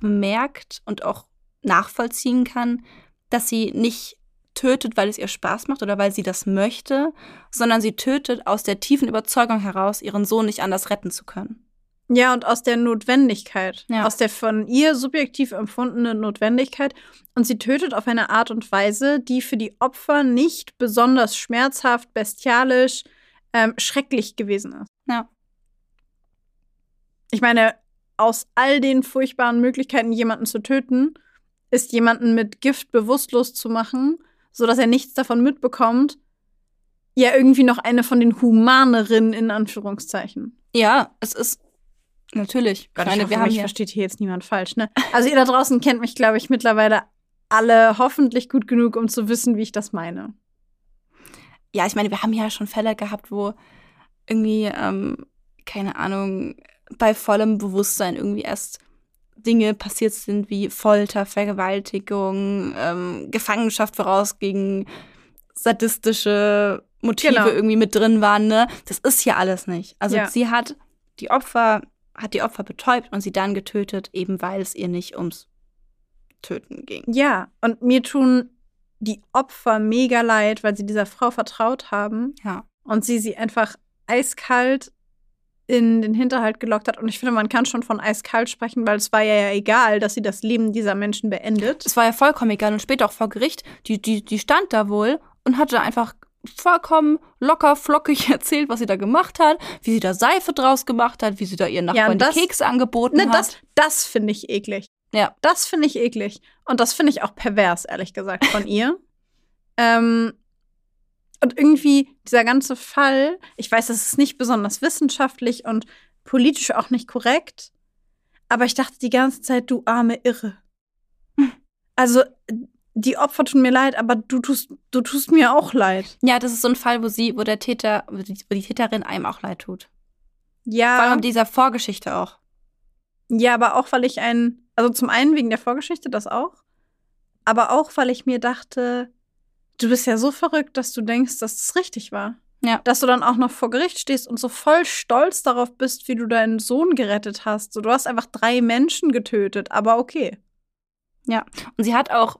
bemerkt und auch nachvollziehen kann, dass sie nicht tötet, weil es ihr Spaß macht oder weil sie das möchte, sondern sie tötet aus der tiefen Überzeugung heraus, ihren Sohn nicht anders retten zu können. Ja, und aus der Notwendigkeit. Ja. Aus der von ihr subjektiv empfundenen Notwendigkeit. Und sie tötet auf eine Art und Weise, die für die Opfer nicht besonders schmerzhaft, bestialisch, ähm, schrecklich gewesen ist. Ja. Ich meine, aus all den furchtbaren Möglichkeiten, jemanden zu töten, ist jemanden mit Gift bewusstlos zu machen, sodass er nichts davon mitbekommt, ja irgendwie noch eine von den humaneren in Anführungszeichen. Ja, es ist natürlich. Gott, ich meine, ich hoffe, wir haben mich hier, versteht hier jetzt niemand falsch, ne? Also ihr da draußen kennt mich, glaube ich, mittlerweile alle hoffentlich gut genug, um zu wissen, wie ich das meine. ja, ich meine, wir haben ja schon Fälle gehabt, wo irgendwie, ähm, keine Ahnung, bei vollem Bewusstsein irgendwie erst Dinge passiert sind wie Folter, Vergewaltigung, ähm, Gefangenschaft voraus gegen sadistische Motive Genau. irgendwie mit drin waren, ne? Das ist ja alles nicht. Also Ja. sie hat die Opfer, hat die Opfer betäubt und sie dann getötet, eben weil es ihr nicht ums Töten ging. Ja, und mir tun die Opfer mega leid, weil sie dieser Frau vertraut haben Ja. und sie sie einfach eiskalt in den Hinterhalt gelockt hat. Und ich finde, man kann schon von eiskalt sprechen, weil es war ja, ja egal, dass sie das Leben dieser Menschen beendet. Es war ja vollkommen egal und später auch vor Gericht, die, die, die stand da wohl und hatte einfach vollkommen locker, flockig erzählt, was sie da gemacht hat, wie sie da Seife draus gemacht hat, wie sie da ihren Ja, Nachbarn und das- die Kekse angeboten Ne, hat. das das finde ich eklig. Ja. Das finde ich eklig. Und das finde ich auch pervers, ehrlich gesagt, von ihr. Ähm, und irgendwie dieser ganze Fall, ich weiß, das ist nicht besonders wissenschaftlich und politisch auch nicht korrekt, aber ich dachte die ganze Zeit, du arme Irre. Also, die Opfer tun mir leid, aber du tust, du tust mir auch leid. ja, das ist so ein Fall, wo sie, wo der Täter, wo die, wo die Täterin einem auch leid tut. Vor allem Ja, mit dieser Vorgeschichte auch. ja, aber auch, weil ich ein, also zum einen wegen der Vorgeschichte, das auch, aber auch, weil ich mir dachte, du bist ja so verrückt, dass du denkst, dass das richtig war. Ja. Dass du dann auch noch vor Gericht stehst und so voll stolz darauf bist, wie du deinen Sohn gerettet hast. So, du hast einfach drei Menschen getötet, aber okay. Und sie hat auch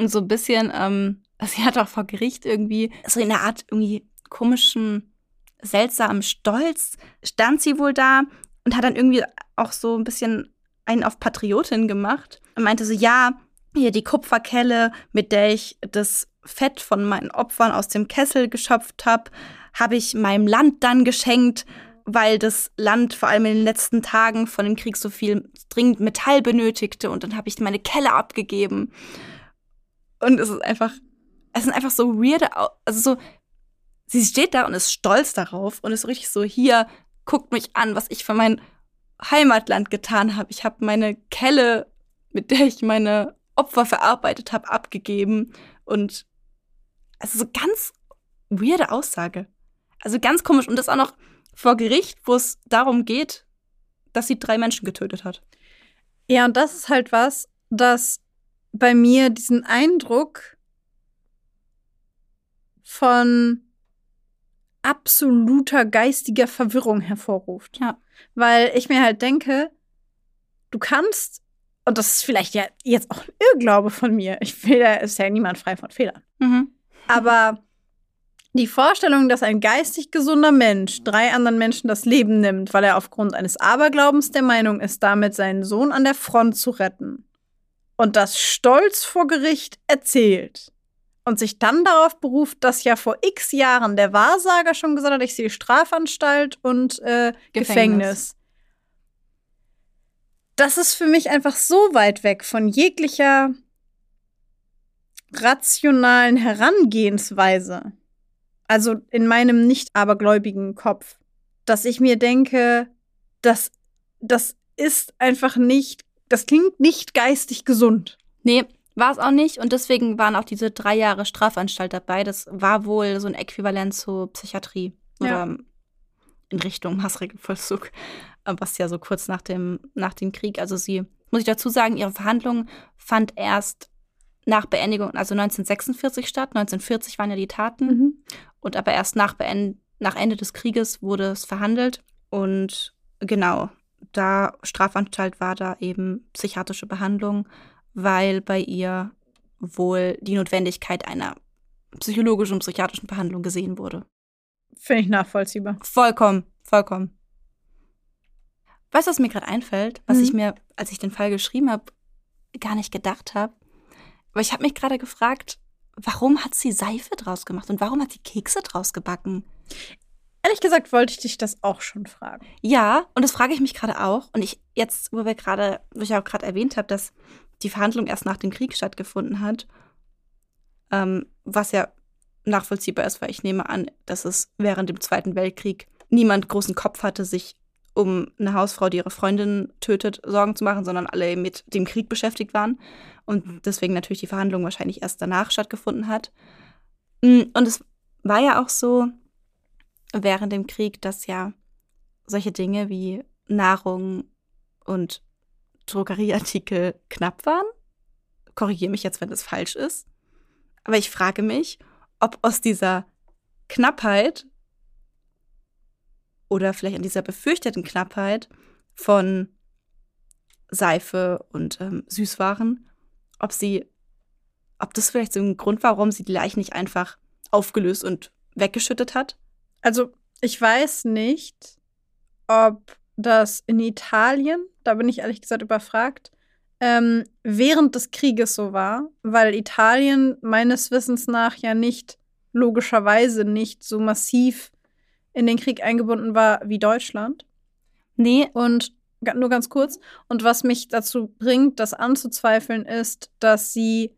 so ein bisschen, ähm, sie hat auch vor Gericht irgendwie so in einer Art irgendwie komischen, seltsamen Stolz stand sie wohl da und hat dann irgendwie auch so ein bisschen einen auf Patriotin gemacht und meinte so, ja, hier die Kupferkelle, mit der ich das Fett von meinen Opfern aus dem Kessel geschöpft habe, habe ich meinem Land dann geschenkt, weil das Land vor allem in den letzten Tagen von dem Krieg so viel dringend Metall benötigte und dann habe ich meine Kelle abgegeben. Und es ist einfach, es sind einfach so weirde, also so, sie steht da und ist stolz darauf und ist richtig so, hier, guckt mich an, was ich für mein Heimatland getan habe. Ich habe meine Kelle, mit der ich meine Opfer verarbeitet habe, abgegeben und also so ganz weirde Aussage. Also ganz komisch und das auch noch vor Gericht, wo es darum geht, dass sie drei Menschen getötet hat. Ja, und das ist halt was, das bei mir diesen Eindruck von absoluter geistiger Verwirrung hervorruft. Ja. Weil ich mir halt denke, du kannst, und das ist vielleicht ja jetzt auch ein Irrglaube von mir, ich will ist ja niemand frei von Fehlern. Mhm. Aber die Vorstellung, dass ein geistig gesunder Mensch drei anderen Menschen das Leben nimmt, weil er aufgrund eines Aberglaubens der Meinung ist, damit seinen Sohn an der Front zu retten und das stolz vor Gericht erzählt und sich dann darauf beruft, dass ja vor x Jahren der Wahrsager schon gesagt hat, ich sehe Strafanstalt und äh, Gefängnis. Gefängnis. Das ist für mich einfach so weit weg von jeglicher rationalen Herangehensweise also in meinem nicht abergläubigen Kopf, dass ich mir denke, das, das ist einfach nicht, das klingt nicht geistig gesund. Nee, war es auch nicht. Und deswegen waren auch diese drei Jahre Strafanstalt dabei. Das war wohl so ein Äquivalent zur Psychiatrie oder ja. in Richtung Maßregelvollzug, was ja so kurz nach dem, nach dem Krieg, also sie, muss ich dazu sagen, ihre Verhandlung fand erst nach Beendigung, also 1946 statt. 1940 waren ja die Taten. Mhm. Und aber erst nach, Beend nach Ende des Krieges wurde es verhandelt. Und genau, da Strafanstalt war da eben psychiatrische Behandlung, weil bei ihr wohl die Notwendigkeit einer psychologischen und psychiatrischen Behandlung gesehen wurde. Finde ich nachvollziehbar. Vollkommen, vollkommen. Weißt du, was mir gerade einfällt, was mhm. ich mir, als ich den Fall geschrieben habe, gar nicht gedacht habe? Aber ich habe mich gerade gefragt, warum hat sie Seife draus gemacht und warum hat sie Kekse draus gebacken? Ehrlich gesagt wollte ich dich das auch schon fragen. Ja, und das frage ich mich gerade auch. Und ich jetzt, wo wir gerade, wo ich auch gerade erwähnt habe, dass die Verhandlung erst nach dem Krieg stattgefunden hat, ähm, was ja nachvollziehbar ist, weil ich nehme an, dass es während dem Zweiten Weltkrieg niemand großen Kopf hatte, sich um eine Hausfrau, die ihre Freundin tötet, Sorgen zu machen, sondern alle mit dem Krieg beschäftigt waren und deswegen natürlich die Verhandlung wahrscheinlich erst danach stattgefunden hat. Mm, und es war ja auch so während dem Krieg, dass ja solche Dinge wie Nahrung und Drogerieartikel knapp waren. Korrigiere mich jetzt, wenn das falsch ist. Aber ich frage mich, ob aus dieser Knappheit oder vielleicht an dieser befürchteten Knappheit von Seife und ähm, Süßwaren, ob sie, ob das vielleicht so ein Grund war, warum sie die Leichen nicht einfach aufgelöst und weggeschüttet hat? Also, ich weiß nicht, ob das in Italien, da bin ich ehrlich gesagt überfragt, ähm, während des Krieges so war, weil Italien meines Wissens nach ja nicht, logischerweise nicht so massiv in den Krieg eingebunden war wie Deutschland. Nee. Und nur ganz kurz. Und was mich dazu bringt, das anzuzweifeln, ist, dass sie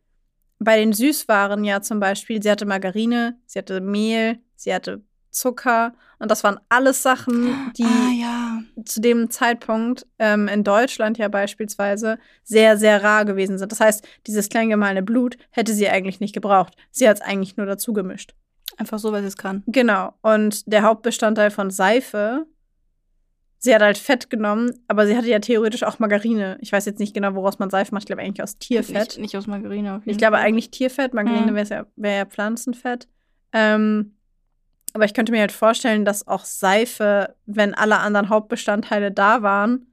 bei den Süßwaren ja zum Beispiel, sie hatte Margarine, sie hatte Mehl, sie hatte Zucker und das waren alles Sachen, die ah, ja. zu dem Zeitpunkt ähm, in Deutschland ja beispielsweise sehr, sehr rar gewesen sind. Das heißt, dieses klein gemahlene Blut hätte sie eigentlich nicht gebraucht. Sie hat es eigentlich nur dazu gemischt. Einfach so, weil sie es kann. Genau. Und der Hauptbestandteil von Seife, sie hat halt Fett genommen, aber sie hatte ja theoretisch auch Margarine. Ich weiß jetzt nicht genau, woraus man Seife macht. Ich glaube eigentlich aus Tierfett. Nicht, nicht aus Margarine. ich glaube eigentlich Tierfett. Margarine wäre ja, wär ja Pflanzenfett. Ähm, aber ich könnte mir halt vorstellen, dass auch Seife, wenn alle anderen Hauptbestandteile da waren,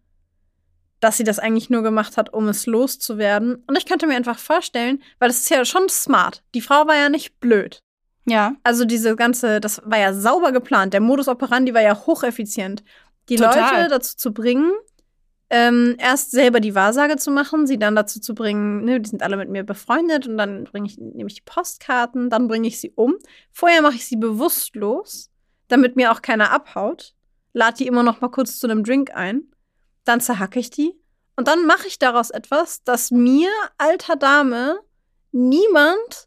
dass sie das eigentlich nur gemacht hat, um es loszuwerden. Und ich könnte mir einfach vorstellen, weil das ist ja schon smart. Die Frau war ja nicht blöd. Ja. Also diese ganze, das war ja sauber geplant. Der Modus operandi war ja hocheffizient. Die Total. Leute dazu zu bringen, ähm, erst selber die Wahrsage zu machen, sie dann dazu zu bringen, ne, die sind alle mit mir befreundet und dann bringe ich, nehme ich die Postkarten, dann bringe ich sie um. Vorher mache ich sie bewusstlos, damit mir auch keiner abhaut. Lade die immer noch mal kurz zu einem Drink ein. Dann zerhacke ich die. Und dann mache ich daraus etwas, das mir, alter Dame, niemand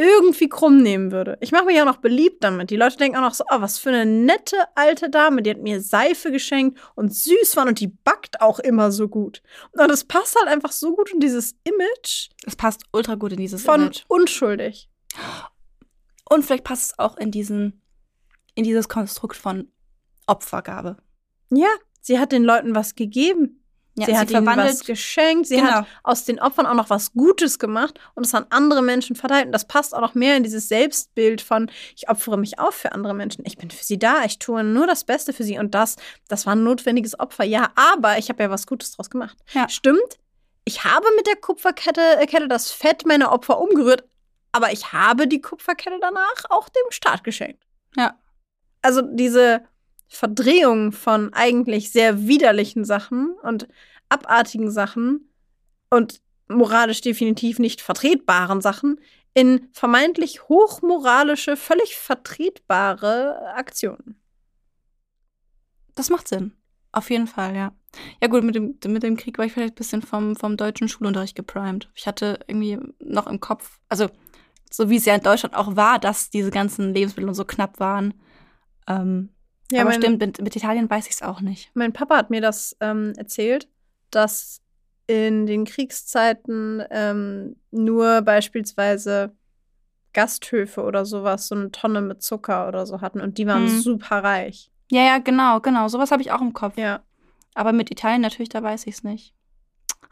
irgendwie krumm nehmen würde. Ich mache mich auch noch beliebt damit. Die Leute denken auch noch so, oh, was für eine nette alte Dame, die hat mir Seife geschenkt und süß waren und die backt auch immer so gut. Und es passt halt einfach so gut in dieses Image Es passt ultra gut in dieses von Image. unschuldig. Und vielleicht passt es auch in diesen, in dieses Konstrukt von Opfergabe. Ja, sie hat den Leuten was gegeben. Ja, sie hat ihnen was geschenkt. Sie Genau. hat aus den Opfern auch noch was Gutes gemacht und es an andere Menschen verteilt. Und das passt auch noch mehr in dieses Selbstbild von, ich opfere mich auf für andere Menschen. Ich bin für sie da. Ich tue nur das Beste für sie. Und das, das war ein notwendiges Opfer. Ja, aber ich habe ja was Gutes draus gemacht. Ja. Stimmt. Ich habe mit der Kupferkette äh, Kette das Fett meiner Opfer umgerührt, aber ich habe die Kupferkette danach auch dem Staat geschenkt. Ja. Also diese Verdrehung von eigentlich sehr widerlichen Sachen und abartigen Sachen und moralisch definitiv nicht vertretbaren Sachen in vermeintlich hochmoralische, völlig vertretbare Aktionen. Das macht Sinn. Auf jeden Fall, ja. Ja, gut, mit dem, mit dem Krieg war ich vielleicht ein bisschen vom, vom deutschen Schulunterricht geprimed. Ich hatte irgendwie noch im Kopf, also so wie es ja in Deutschland auch war, dass diese ganzen Lebensmittel und so knapp waren. Ähm, Ja, aber mein- stimmt, mit, mit Italien weiß ich es auch nicht. Mein Papa hat mir das ähm, erzählt, dass in den Kriegszeiten ähm, nur beispielsweise Gasthöfe oder sowas so eine Tonne mit Zucker oder so hatten und die waren Mhm. super reich. Ja, ja, genau, genau. Sowas habe ich auch im Kopf. Ja. Aber mit Italien natürlich, da weiß ich es nicht.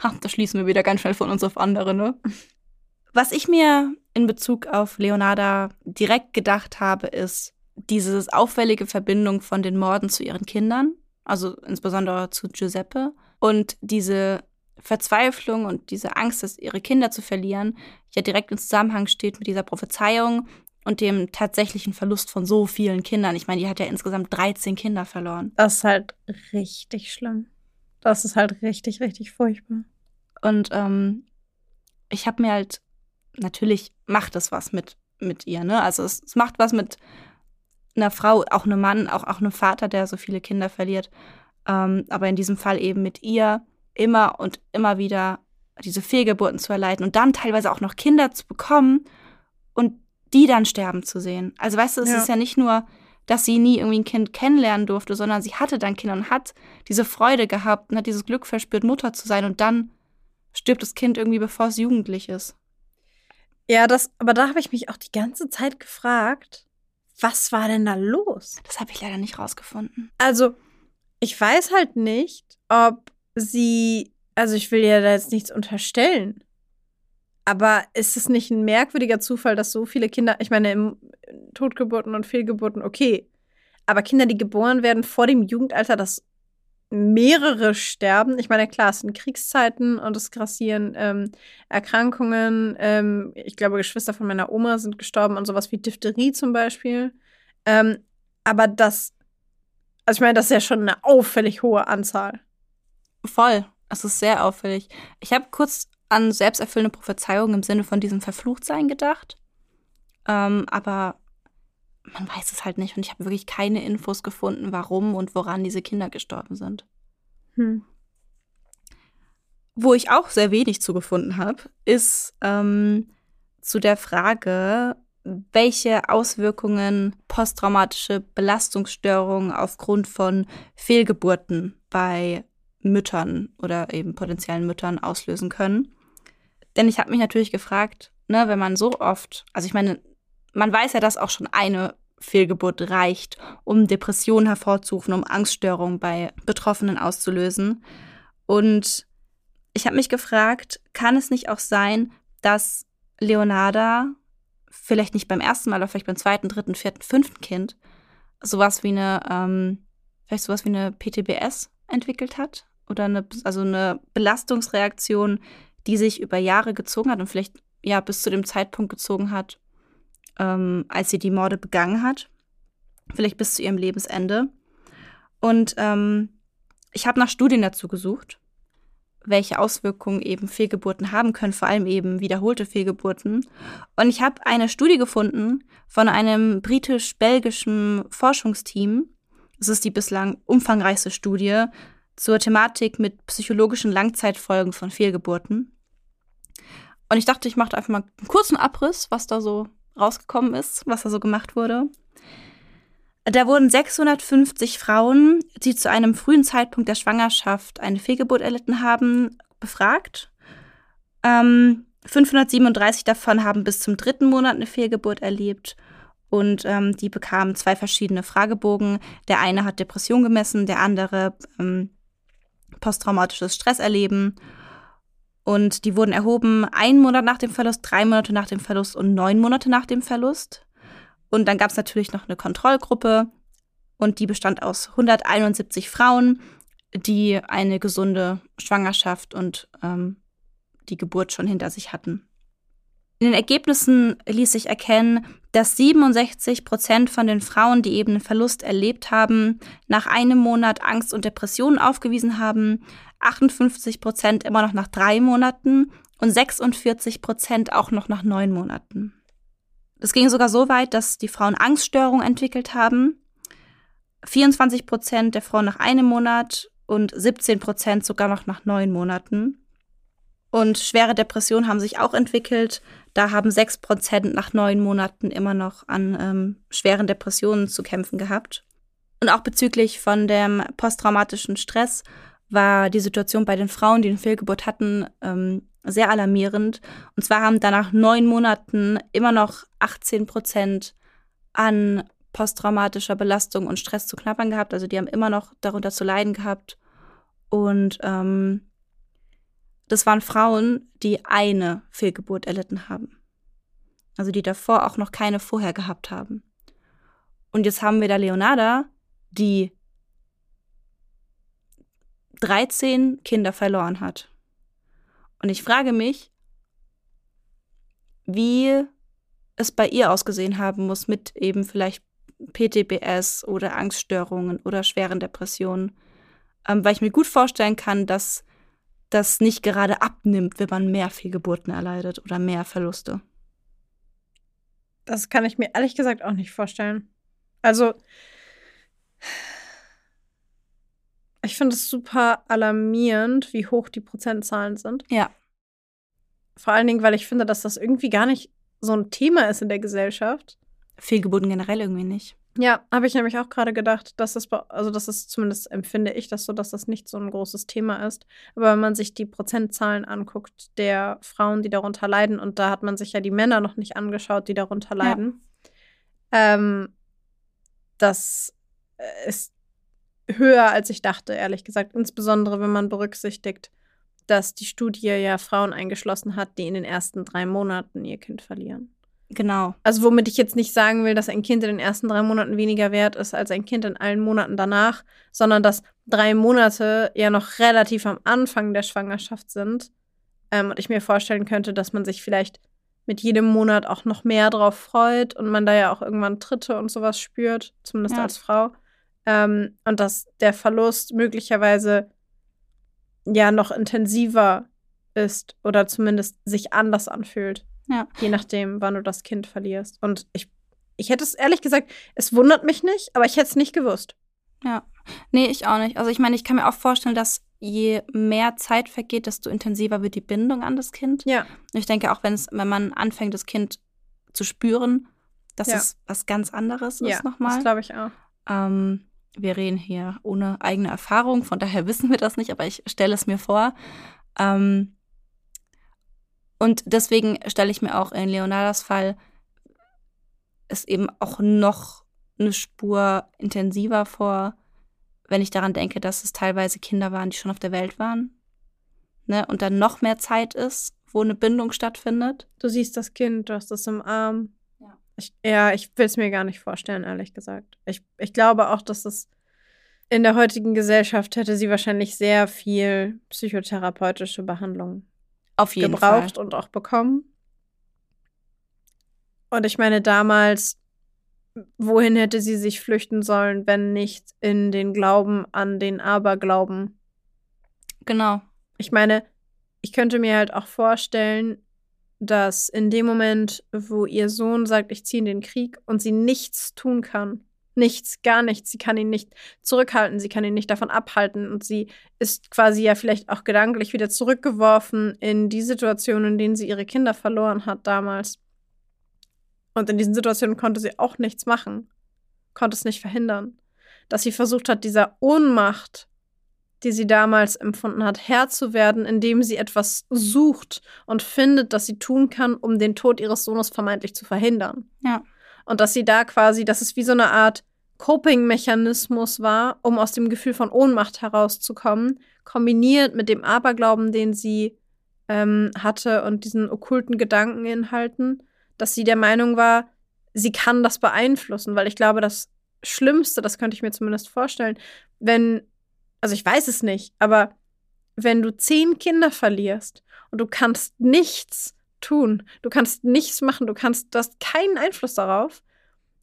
Ha, da schließen wir wieder ganz schnell von uns auf andere, ne? Was ich mir in Bezug auf Leonarda direkt gedacht habe, ist diese auffällige Verbindung von den Morden zu ihren Kindern, also insbesondere zu Giuseppe, und diese Verzweiflung und diese Angst, dass ihre Kinder zu verlieren, ja direkt im Zusammenhang steht mit dieser Prophezeiung und dem tatsächlichen Verlust von so vielen Kindern. Ich meine, die hat ja insgesamt 13 Kinder verloren. Das ist halt richtig schlimm. Das ist halt richtig, richtig furchtbar. Und ähm, ich habe mir halt, natürlich macht es was mit, mit ihr, ne? Also es, es macht was mit einer Frau, auch einem Mann, auch, auch einem Vater, der so viele Kinder verliert. Ähm, aber in diesem Fall eben mit ihr immer und immer wieder diese Fehlgeburten zu erleiden und dann teilweise auch noch Kinder zu bekommen und die dann sterben zu sehen. Also weißt du, es Ja. ist ja nicht nur, dass sie nie irgendwie ein Kind kennenlernen durfte, sondern sie hatte dann Kinder und hat diese Freude gehabt und hat dieses Glück verspürt, Mutter zu sein und dann stirbt das Kind irgendwie, bevor es jugendlich ist. Ja, das, aber da habe ich mich auch die ganze Zeit gefragt, was war denn da los? Das habe ich leider nicht rausgefunden. Also, ich weiß halt nicht, ob sie, also ich will ja da jetzt nichts unterstellen. Aber ist es nicht ein merkwürdiger Zufall, dass so viele Kinder, ich meine, im Totgeburten und Fehlgeburten, okay. Aber Kinder, die geboren werden vor dem Jugendalter, dass mehrere sterben. Ich meine, klar, es sind Kriegszeiten und es grassieren ähm, Erkrankungen. Ähm, ich glaube, Geschwister von meiner Oma sind gestorben und sowas wie Diphtherie zum Beispiel. Ähm, aber das, also ich meine, das ist ja schon eine auffällig hohe Anzahl. Voll. Es ist sehr auffällig. Ich habe kurz an selbsterfüllende Prophezeiungen im Sinne von diesem Verfluchtsein gedacht. Ähm, aber man weiß es halt nicht und ich habe wirklich keine Infos gefunden, warum und woran diese Kinder gestorben sind. Hm. Wo ich auch sehr wenig zugefunden habe, ist ähm, zu der Frage, welche Auswirkungen posttraumatische Belastungsstörungen aufgrund von Fehlgeburten bei Müttern oder eben potenziellen Müttern auslösen können. Denn ich habe mich natürlich gefragt, ne, wenn man so oft, also ich meine, man weiß ja, dass auch schon eine Fehlgeburt reicht, um Depressionen hervorzurufen, um Angststörungen bei Betroffenen auszulösen. Und ich habe mich gefragt, kann es nicht auch sein, dass Leonarda vielleicht nicht beim ersten Mal, aber vielleicht beim zweiten, dritten, vierten, fünften Kind sowas wie eine, ähm, vielleicht sowas wie eine PTBS entwickelt hat oder eine, also eine Belastungsreaktion, die sich über Jahre gezogen hat und vielleicht ja bis zu dem Zeitpunkt gezogen hat, ähm, als sie die Morde begangen hat. Vielleicht bis zu ihrem Lebensende. Und ähm, ich habe nach Studien dazu gesucht, welche Auswirkungen eben Fehlgeburten haben können, vor allem eben wiederholte Fehlgeburten. Und ich habe eine Studie gefunden von einem britisch-belgischen Forschungsteam. Das ist die bislang umfangreichste Studie zur Thematik mit psychologischen Langzeitfolgen von Fehlgeburten. Und ich dachte, ich mache einfach mal einen kurzen Abriss, was da so rausgekommen ist, was da so gemacht wurde. Da wurden 650 Frauen, die zu einem frühen Zeitpunkt der Schwangerschaft eine Fehlgeburt erlitten haben, befragt. Ähm, 537 davon haben bis zum dritten Monat eine Fehlgeburt erlebt und ähm, die bekamen zwei verschiedene Fragebogen. Der eine hat Depression gemessen, der andere ähm, posttraumatisches Stresserleben. Und die wurden erhoben einen Monat nach dem Verlust, drei Monate nach dem Verlust und neun Monate nach dem Verlust. Und dann gab es natürlich noch eine Kontrollgruppe und die bestand aus 171 Frauen, die eine gesunde Schwangerschaft und ähm, die Geburt schon hinter sich hatten. In den Ergebnissen ließ sich erkennen, dass 67 Prozent von den Frauen, die eben einen Verlust erlebt haben, nach einem Monat Angst und Depressionen aufgewiesen haben, 58 Prozent immer noch nach drei Monaten und 46 Prozent auch noch nach neun Monaten. Das ging sogar so weit, dass die Frauen Angststörungen entwickelt haben. 24 Prozent der Frauen nach einem Monat und 17 Prozent sogar noch nach neun Monaten. Und schwere Depressionen haben sich auch entwickelt. Da haben 6 Prozent nach neun Monaten immer noch an ähm, schweren Depressionen zu kämpfen gehabt. Und auch bezüglich von dem posttraumatischen Stress war die Situation bei den Frauen, die eine Fehlgeburt hatten, ähm, sehr alarmierend. Und zwar haben danach neun Monaten immer noch 18 Prozent an posttraumatischer Belastung und Stress zu knabbern gehabt. Also die haben immer noch darunter zu leiden gehabt. Und ähm, das waren Frauen, die eine Fehlgeburt erlitten haben. Also die davor auch noch keine vorher gehabt haben. Und jetzt haben wir da Leonarda, die 13 Kinder verloren hat. Und ich frage mich, wie es bei ihr ausgesehen haben muss mit eben vielleicht PTBS oder Angststörungen oder schweren Depressionen, ähm, weil ich mir gut vorstellen kann, dass das nicht gerade abnimmt, wenn man mehr Fehlgeburten erleidet oder mehr Verluste. Das kann ich mir ehrlich gesagt auch nicht vorstellen. Also, ich finde es super alarmierend, wie hoch die Prozentzahlen sind. Ja. Vor allen Dingen, weil ich finde, dass das irgendwie gar nicht so ein Thema ist in der Gesellschaft. Fehlgeburten generell irgendwie nicht. Ja, habe ich nämlich auch gerade gedacht, dass das, also das ist zumindest empfinde ich das so, dass das nicht so ein großes Thema ist. Aber wenn man sich die Prozentzahlen anguckt der Frauen, die darunter leiden, und da hat man sich ja die Männer noch nicht angeschaut, die darunter leiden, ja. ähm, das ist höher, als ich dachte, ehrlich gesagt. Insbesondere, wenn man berücksichtigt, dass die Studie ja Frauen eingeschlossen hat, die in den ersten drei Monaten ihr Kind verlieren. Genau. Also womit ich jetzt nicht sagen will, dass ein Kind in den ersten drei Monaten weniger wert ist als ein Kind in allen Monaten danach, sondern dass drei Monate ja noch relativ am Anfang der Schwangerschaft sind. Ähm, und ich mir vorstellen könnte, dass man sich vielleicht mit jedem Monat auch noch mehr drauf freut und man da ja auch irgendwann Tritte und sowas spürt, zumindest ja. als Frau. Ähm, und dass der Verlust möglicherweise ja noch intensiver ist oder zumindest sich anders anfühlt. Ja. Je nachdem, wann du das Kind verlierst. Und ich, ich hätte es ehrlich gesagt, es wundert mich nicht, aber ich hätte es nicht gewusst. Ja. Nee, ich auch nicht. Also ich meine, ich kann mir auch vorstellen, dass je mehr Zeit vergeht, desto intensiver wird die Bindung an das Kind. Ja. Und ich denke auch, wenn es, wenn man anfängt, das Kind zu spüren, dass ja. es was ganz anderes ja, ist nochmal. Das glaube ich auch. Ähm, wir reden hier ohne eigene Erfahrung, von daher wissen wir das nicht, aber ich stelle es mir vor. Ähm, und deswegen stelle ich mir auch in Leonardas Fall es eben auch noch eine Spur intensiver vor, wenn ich daran denke, dass es teilweise Kinder waren, die schon auf der Welt waren. Ne? Und dann noch mehr Zeit ist, wo eine Bindung stattfindet. Du siehst das Kind, du hast es im Arm. Ich, ja, ich will es mir gar nicht vorstellen, ehrlich gesagt. Ich, ich glaube auch, dass es in der heutigen Gesellschaft hätte sie wahrscheinlich sehr viel psychotherapeutische Behandlung Auf jeden gebraucht Fall. und auch bekommen. Und ich meine, damals, wohin hätte sie sich flüchten sollen, wenn nicht in den Glauben an den Aberglauben? Genau. Ich meine, ich könnte mir halt auch vorstellen, dass in dem Moment, wo ihr Sohn sagt, ich ziehe in den Krieg und sie nichts tun kann, nichts, gar nichts, sie kann ihn nicht zurückhalten, sie kann ihn nicht davon abhalten und sie ist quasi ja vielleicht auch gedanklich wieder zurückgeworfen in die Situation, in denen sie ihre Kinder verloren hat damals. Und in diesen Situationen konnte sie auch nichts machen, konnte es nicht verhindern. Dass sie versucht hat, dieser Ohnmacht, die sie damals empfunden hat, Herr zu werden, indem sie etwas sucht und findet, das sie tun kann, um den Tod ihres Sohnes vermeintlich zu verhindern. Ja. Und dass sie da quasi, dass es wie so eine Art Coping-Mechanismus war, um aus dem Gefühl von Ohnmacht herauszukommen, kombiniert mit dem Aberglauben, den sie ähm, hatte und diesen okkulten Gedankeninhalten, dass sie der Meinung war, sie kann das beeinflussen, weil ich glaube, das Schlimmste, das könnte ich mir zumindest vorstellen, wenn, also ich weiß es nicht, aber wenn du zehn Kinder verlierst und du kannst nichts tun, du kannst nichts machen, du kannst, du hast keinen Einfluss darauf,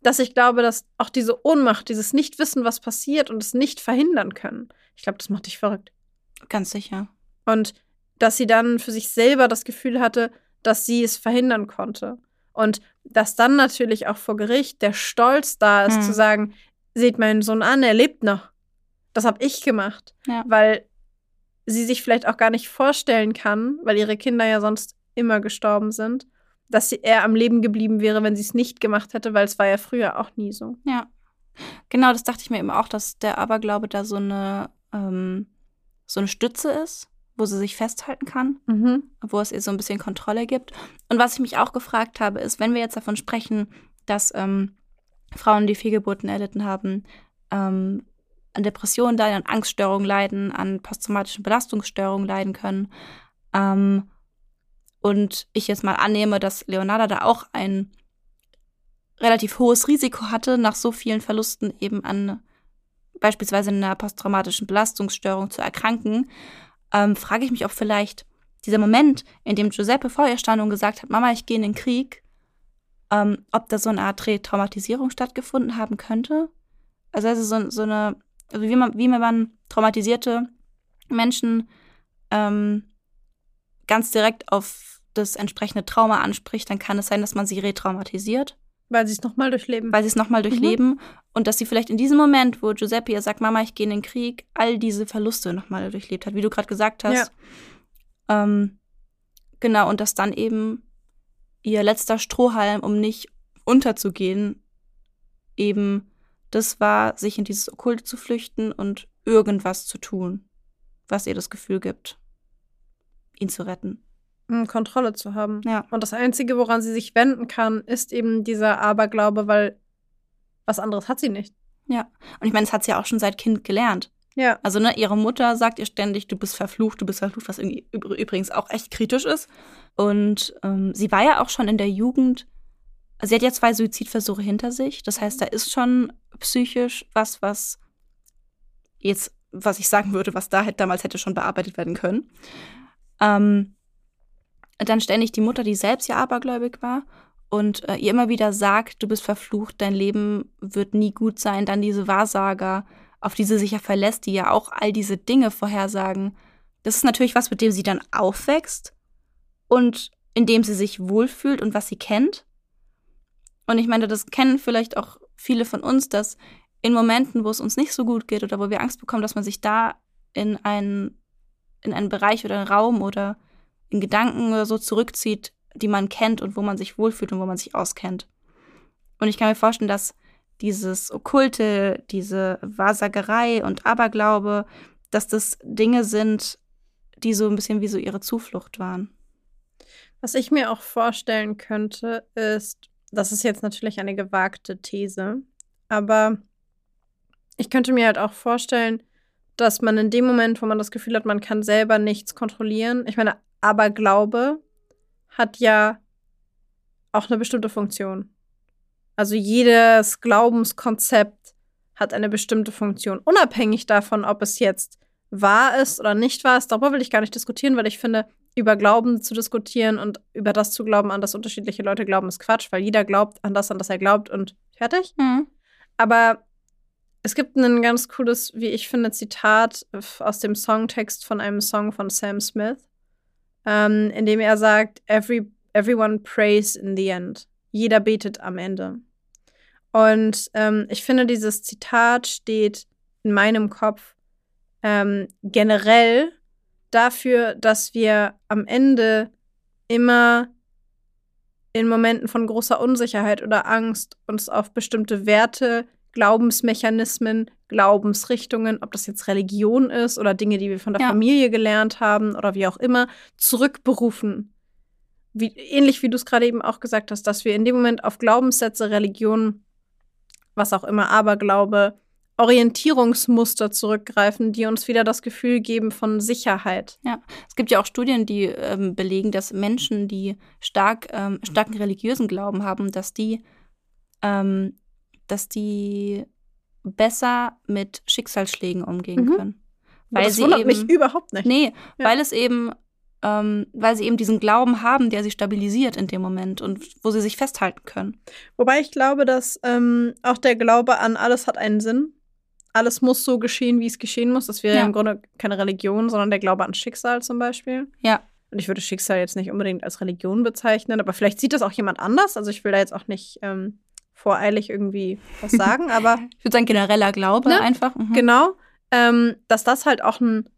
dass ich glaube, dass auch diese Ohnmacht, dieses Nichtwissen, was passiert und es nicht verhindern können, ich glaube, das macht dich verrückt. Ganz sicher. Und dass sie dann für sich selber das Gefühl hatte, dass sie es verhindern konnte. Und dass dann natürlich auch vor Gericht der Stolz da ist, Hm. zu sagen, seht meinen Sohn an, er lebt noch. Das habe ich gemacht. Ja. Weil sie sich vielleicht auch gar nicht vorstellen kann, weil ihre Kinder ja sonst immer gestorben sind, dass sie, er am Leben geblieben wäre, wenn sie es nicht gemacht hätte, weil es war ja früher auch nie so. Ja. Genau, das dachte ich mir eben auch, dass der Aberglaube da so eine, ähm, so eine Stütze ist, wo sie sich festhalten kann, wo es ihr so ein bisschen Kontrolle gibt. Und was ich mich auch gefragt habe, ist, wenn wir jetzt davon sprechen, dass ähm, Frauen, die Fehlgeburten erlitten haben, ähm, an Depressionen leiden, an Angststörungen leiden, an posttraumatischen Belastungsstörungen leiden können. Ähm, und ich jetzt mal annehme, dass Leonarda da auch ein relativ hohes Risiko hatte, nach so vielen Verlusten eben an beispielsweise einer posttraumatischen Belastungsstörung zu erkranken, ähm, frage ich mich, ob vielleicht dieser Moment, in dem Giuseppe vor ihr stand und gesagt hat, Mama, ich gehe in den Krieg, ähm, ob da so eine Art Retraumatisierung stattgefunden haben könnte. Also, also so, so eine, also wie man, wie man traumatisierte Menschen ähm, ganz direkt auf das entsprechende Trauma anspricht, dann kann es sein, dass man sie retraumatisiert. Weil sie es nochmal durchleben. weil sie es nochmal durchleben. Und dass sie vielleicht in diesem Moment, wo Giuseppe ihr sagt, Mama, ich gehe in den Krieg, all diese Verluste nochmal durchlebt hat, wie du gerade gesagt hast. Ähm, genau, und dass dann eben ihr letzter Strohhalm, um nicht unterzugehen, eben das war, sich in dieses Okkulte zu flüchten und irgendwas zu tun, was ihr das Gefühl gibt, ihn zu retten. um Kontrolle zu haben. Ja. Und das Einzige, woran sie sich wenden kann, ist eben dieser Aberglaube, weil was anderes hat sie nicht. Ja. Und ich meine, das hat sie ja auch schon seit Kind gelernt. Ja. Also, ne, ihre Mutter sagt ihr ständig, du bist verflucht, du bist verflucht, was irgendwie übr- übrigens auch echt kritisch ist. Und ähm, sie war ja auch schon in der Jugend, sie hat ja zwei Suizidversuche hinter sich. Das heißt, da ist schon psychisch was, was jetzt, was ich sagen würde, was da hätte, damals hätte schon bearbeitet werden können. Ähm, dann ständig die Mutter, die selbst ja abergläubig war und äh, ihr immer wieder sagt, du bist verflucht, dein Leben wird nie gut sein. Dann diese Wahrsager, auf die sie sich ja verlässt, die ja auch all diese Dinge vorhersagen. Das ist natürlich was, mit dem sie dann aufwächst und in dem sie sich wohlfühlt und was sie kennt. Und ich meine, das kennen vielleicht auch viele von uns, dass in Momenten, wo es uns nicht so gut geht oder wo wir Angst bekommen, dass man sich da in einen, in einen Bereich oder einen Raum oder in Gedanken oder so zurückzieht, die man kennt und wo man sich wohlfühlt und wo man sich auskennt. Und ich kann mir vorstellen, dass dieses Okkulte, diese Wahrsagerei und Aberglaube, dass das Dinge sind, die so ein bisschen wie so ihre Zuflucht waren. Was ich mir auch vorstellen könnte, ist, das ist jetzt natürlich eine gewagte These, aber ich könnte mir halt auch vorstellen, dass man in dem Moment, wo man das Gefühl hat, man kann selber nichts kontrollieren, ich meine, Aberglaube hat ja auch eine bestimmte Funktion. Also jedes Glaubenskonzept hat eine bestimmte Funktion, unabhängig davon, ob es jetzt wahr ist oder nicht wahr ist. Darüber will ich gar nicht diskutieren, weil ich finde, über Glauben zu diskutieren und über das zu glauben, an das unterschiedliche Leute glauben, ist Quatsch, weil jeder glaubt an das, an das er glaubt und fertig. Mhm. Aber es gibt ein ganz cooles, wie ich finde, Zitat aus dem Songtext von einem Song von Sam Smith, ähm, in dem er sagt, Every, everyone prays in the end. Jeder betet am Ende. Und ähm, ich finde, dieses Zitat steht in meinem Kopf ähm, generell dafür, dass wir am Ende immer in Momenten von großer Unsicherheit oder Angst uns auf bestimmte Werte, Glaubensmechanismen, Glaubensrichtungen, ob das jetzt Religion ist oder Dinge, die wir von der Ja. Familie gelernt haben oder wie auch immer, zurückberufen. Wie, ähnlich wie du es gerade eben auch gesagt hast, dass wir in dem Moment auf Glaubenssätze, Religion, was auch immer, Aberglaube, Orientierungsmuster zurückgreifen, die uns wieder das Gefühl geben von Sicherheit. Es gibt ja auch Studien, die ähm, belegen, dass Menschen, die stark, ähm, starken religiösen Glauben haben, dass die, ähm, dass die besser mit Schicksalsschlägen umgehen Mhm. können. Weil das sie wundert eben, mich überhaupt nicht. Nee, Ja. weil es eben, ähm, weil sie eben diesen Glauben haben, der sie stabilisiert in dem Moment und wo sie sich festhalten können. Wobei ich glaube, dass ähm, auch der Glaube an alles hat einen Sinn. Alles muss so geschehen, wie es geschehen muss. Das wäre Ja. im Grunde keine Religion, sondern der Glaube an Schicksal zum Beispiel. Ja. Und ich würde Schicksal jetzt nicht unbedingt als Religion bezeichnen, aber vielleicht sieht das auch jemand anders. Also ich will da jetzt auch nicht ähm, voreilig irgendwie was sagen, aber Ich würde sagen, genereller Glaube Ne? einfach. Mhm. genau, ähm, dass das halt auch ein,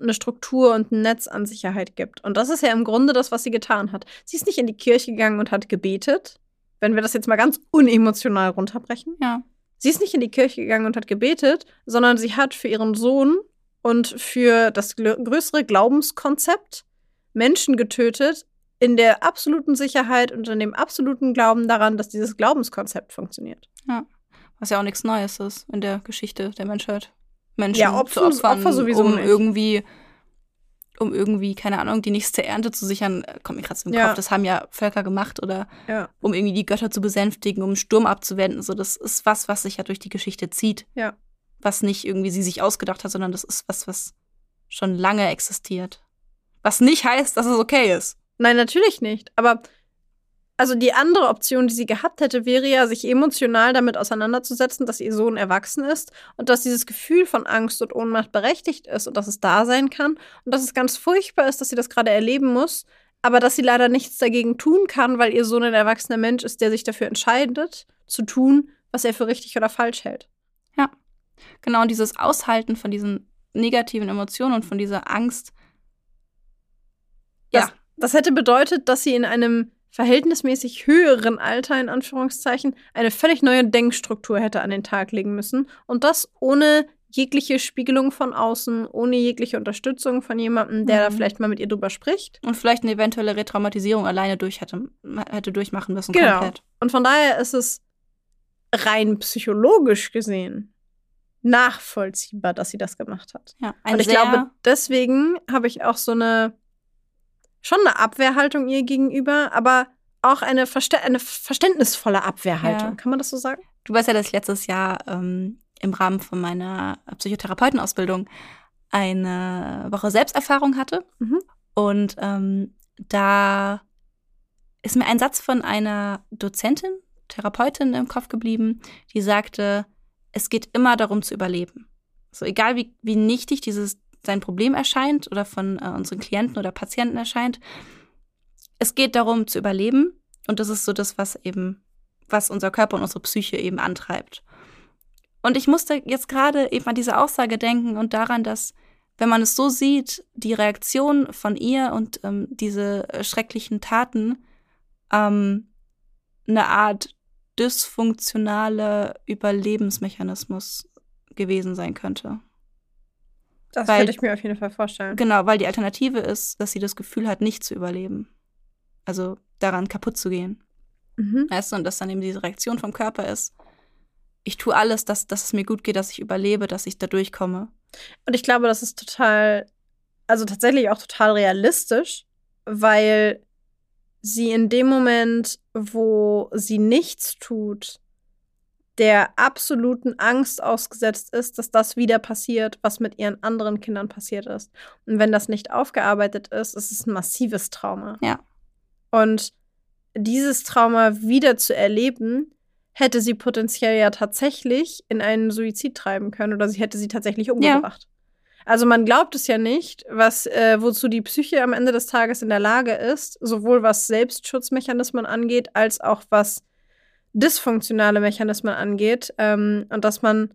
eine Struktur und ein Netz an Sicherheit gibt. Und das ist ja im Grunde das, was sie getan hat. Sie ist nicht in die Kirche gegangen und hat gebetet, wenn wir das jetzt mal ganz unemotional runterbrechen. Ja. Sie ist nicht in die Kirche gegangen und hat gebetet, sondern sie hat für ihren Sohn und für das größere Glaubenskonzept Menschen getötet, in der absoluten Sicherheit und in dem absoluten Glauben daran, dass dieses Glaubenskonzept funktioniert. Was ja auch nichts Neues ist in der Geschichte der Menschheit. Menschen Ja, Opfer- zu opfern, Opfer sowieso um nicht. irgendwie, um irgendwie, keine Ahnung, die nächste Ernte zu sichern, äh, kommt mir gerade so im Ja. Kopf. Das haben ja Völker gemacht oder Ja. um irgendwie die Götter zu besänftigen, um einen Sturm abzuwenden. So, das ist was, was sich ja durch die Geschichte zieht. Ja. Was nicht irgendwie sie sich ausgedacht hat, sondern das ist was, was schon lange existiert. Was nicht heißt, dass es okay ist. Nein, natürlich nicht. Aber also die andere Option, die sie gehabt hätte, wäre ja, sich emotional damit auseinanderzusetzen, dass ihr Sohn erwachsen ist und dass dieses Gefühl von Angst und Ohnmacht berechtigt ist und dass es da sein kann und dass es ganz furchtbar ist, dass sie das gerade erleben muss, aber dass sie leider nichts dagegen tun kann, weil ihr Sohn ein erwachsener Mensch ist, der sich dafür entscheidet, zu tun, was er für richtig oder falsch hält. Genau, und dieses Aushalten von diesen negativen Emotionen und von dieser Angst. Das, das hätte bedeutet, dass sie in einem verhältnismäßig höheren Alter, in Anführungszeichen, eine völlig neue Denkstruktur hätte an den Tag legen müssen. Und das ohne jegliche Spiegelung von außen, ohne jegliche Unterstützung von jemandem, der da Mhm. vielleicht mal mit ihr drüber spricht. Und vielleicht eine eventuelle Retraumatisierung alleine durch hätte, hätte durchmachen müssen. Genau. Komplett. Und von daher ist es rein psychologisch gesehen nachvollziehbar, dass sie das gemacht hat. Ja, ein Und ich glaube, deswegen habe ich auch so eine schon eine Abwehrhaltung ihr gegenüber, aber auch eine, Verste eine verständnisvolle Abwehrhaltung. Ja. Kann man das so sagen? du weißt ja, dass ich letztes Jahr ähm, im Rahmen von meiner Psychotherapeutenausbildung eine Woche Selbsterfahrung hatte. Mhm. Und ähm, da ist mir ein Satz von einer Dozentin, Therapeutin im Kopf geblieben, die sagte, es geht immer darum zu überleben. So egal wie, wie nichtig dieses sein Problem erscheint oder von äh, unseren Klienten oder Patienten erscheint, es geht darum zu überleben und das ist so das, was eben, was unser Körper und unsere Psyche eben antreibt. Und ich musste jetzt gerade eben an diese Aussage denken und daran, dass, wenn man es so sieht, die Reaktion von ihr und ähm, diese äh, schrecklichen Taten ähm, eine Art dysfunktionale Überlebensmechanismus gewesen sein könnte. Das Weil- könnte ich mir auf jeden Fall vorstellen. Genau, weil die Alternative ist, dass sie das Gefühl hat, nicht zu überleben. Also daran kaputt zu gehen. Mhm. Weißt du, und dass dann eben diese Reaktion vom Körper ist, ich tue alles, dass, dass es mir gut geht, dass ich überlebe, dass ich da durchkomme. Und ich glaube, das ist total, also tatsächlich auch total realistisch, weil sie in dem Moment, wo sie nichts tut, der absoluten Angst ausgesetzt ist, dass das wieder passiert, was mit ihren anderen Kindern passiert ist. Und wenn das nicht aufgearbeitet ist, ist es ein massives Trauma. Ja. Und dieses Trauma wieder zu erleben, hätte sie potenziell ja tatsächlich in einen Suizid treiben können oder sie hätte sie tatsächlich umgebracht. Also man glaubt es ja nicht, was äh, wozu die Psyche am Ende des Tages in der Lage ist, sowohl was Selbstschutzmechanismen angeht, als auch was dysfunktionale Mechanismen angeht. Ähm, und dass man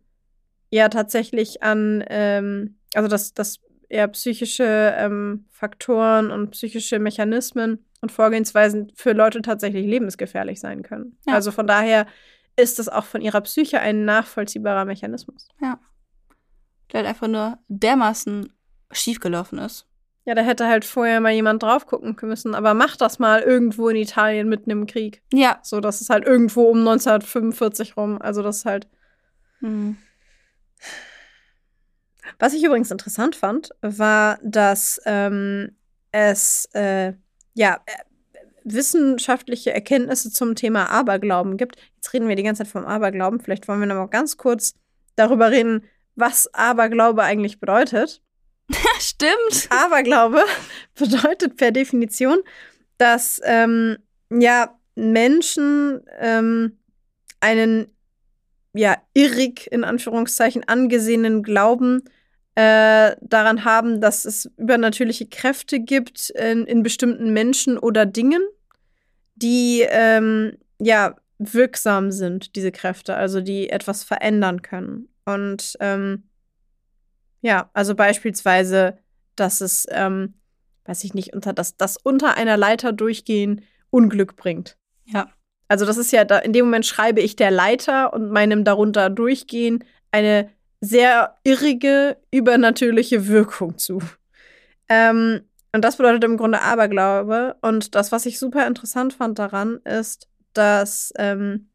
ja tatsächlich an, ähm, also dass, dass eher psychische ähm, Faktoren und psychische Mechanismen und Vorgehensweisen für Leute tatsächlich lebensgefährlich sein können. Ja. Also von daher ist es auch von ihrer Psyche ein nachvollziehbarer Mechanismus. Ja. Der halt einfach nur dermaßen schiefgelaufen ist. Ja, da hätte halt vorher mal jemand drauf gucken müssen, aber mach das mal irgendwo in Italien mitten im Krieg. Ja. So, das ist halt irgendwo um 1945 rum. Also das ist halt. Mhm. Was ich übrigens interessant fand, war, dass ähm, es äh, ja äh, wissenschaftliche Erkenntnisse zum Thema Aberglauben gibt. Jetzt reden wir die ganze Zeit vom Aberglauben. Vielleicht wollen wir noch mal ganz kurz darüber reden, was Aberglaube eigentlich bedeutet. Stimmt. Aberglaube bedeutet per Definition, dass ähm, ja Menschen ähm, einen ja irrig in Anführungszeichen angesehenen Glauben äh, daran haben, dass es übernatürliche Kräfte gibt in, in bestimmten Menschen oder Dingen, die ähm, ja wirksam sind, diese Kräfte, also die etwas verändern können. Und ähm, ja, also beispielsweise, dass es, ähm, weiß ich nicht, unter das, das unter einer Leiter durchgehen Unglück bringt. Ja. Also das ist ja, da, in dem Moment schreibe ich der Leiter und meinem darunter durchgehen eine sehr irrige, übernatürliche Wirkung zu. Ähm, und das bedeutet im Grunde Aberglaube. Und das, was ich super interessant fand daran, ist, dass ähm,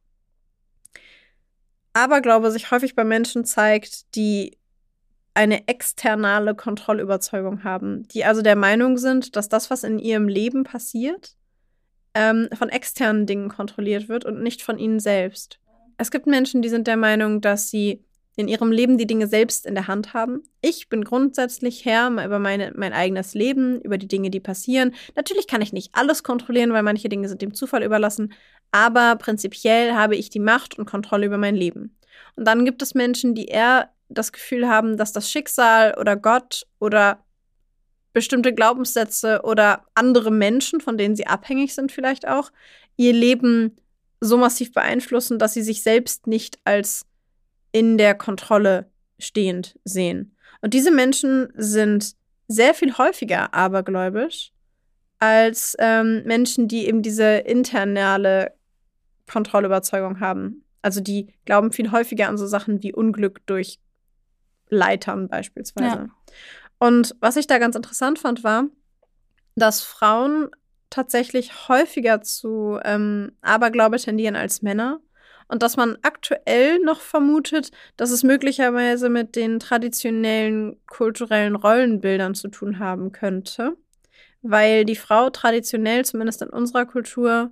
Aberglaube sich häufig bei Menschen zeigt, die eine externe Kontrollüberzeugung haben, die also der Meinung sind, dass das, was in ihrem Leben passiert, ähm, von externen Dingen kontrolliert wird und nicht von ihnen selbst. Es gibt Menschen, die sind der Meinung, dass sie in ihrem Leben die Dinge selbst in der Hand haben. Ich bin grundsätzlich Herr über meine, mein eigenes Leben, über die Dinge, die passieren. Natürlich kann ich nicht alles kontrollieren, weil manche Dinge sind dem Zufall überlassen, aber prinzipiell habe ich die Macht und Kontrolle über mein Leben. Und dann gibt es Menschen, die eher das Gefühl haben, dass das Schicksal oder Gott oder bestimmte Glaubenssätze oder andere Menschen, von denen sie abhängig sind vielleicht auch, ihr Leben so massiv beeinflussen, dass sie sich selbst nicht als in der Kontrolle stehend sehen. Und diese Menschen sind sehr viel häufiger abergläubisch als ähm, Menschen, die eben diese internale Kontrollüberzeugung haben. Also die glauben viel häufiger an so Sachen wie Unglück durch Leitern beispielsweise. Ja. Und was ich da ganz interessant fand, war, dass Frauen tatsächlich häufiger zu ähm, Aberglaube tendieren als Männer. Und dass man aktuell noch vermutet, dass es möglicherweise mit den traditionellen kulturellen Rollenbildern zu tun haben könnte. Weil die Frau traditionell, zumindest in unserer Kultur,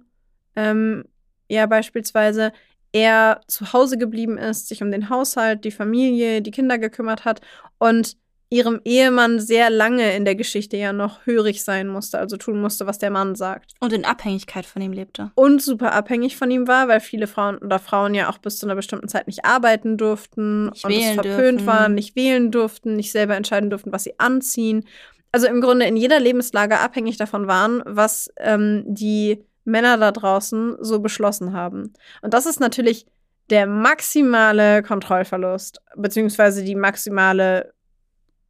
ähm, ja beispielsweise eher zu Hause geblieben ist, sich um den Haushalt, die Familie, die Kinder gekümmert hat und ihrem Ehemann sehr lange in der Geschichte ja noch hörig sein musste, also tun musste, was der Mann sagt. Und in Abhängigkeit von ihm lebte. Und super abhängig von ihm war, weil viele Frauen oder Frauen ja auch bis zu einer bestimmten Zeit nicht arbeiten durften Nicht und es verpönt dürfen. waren, nicht wählen durften, nicht selber entscheiden durften, was sie anziehen. Also im Grunde in jeder Lebenslage abhängig davon waren, was ähm, die Männer da draußen so beschlossen haben. Und das ist natürlich der maximale Kontrollverlust, beziehungsweise die maximale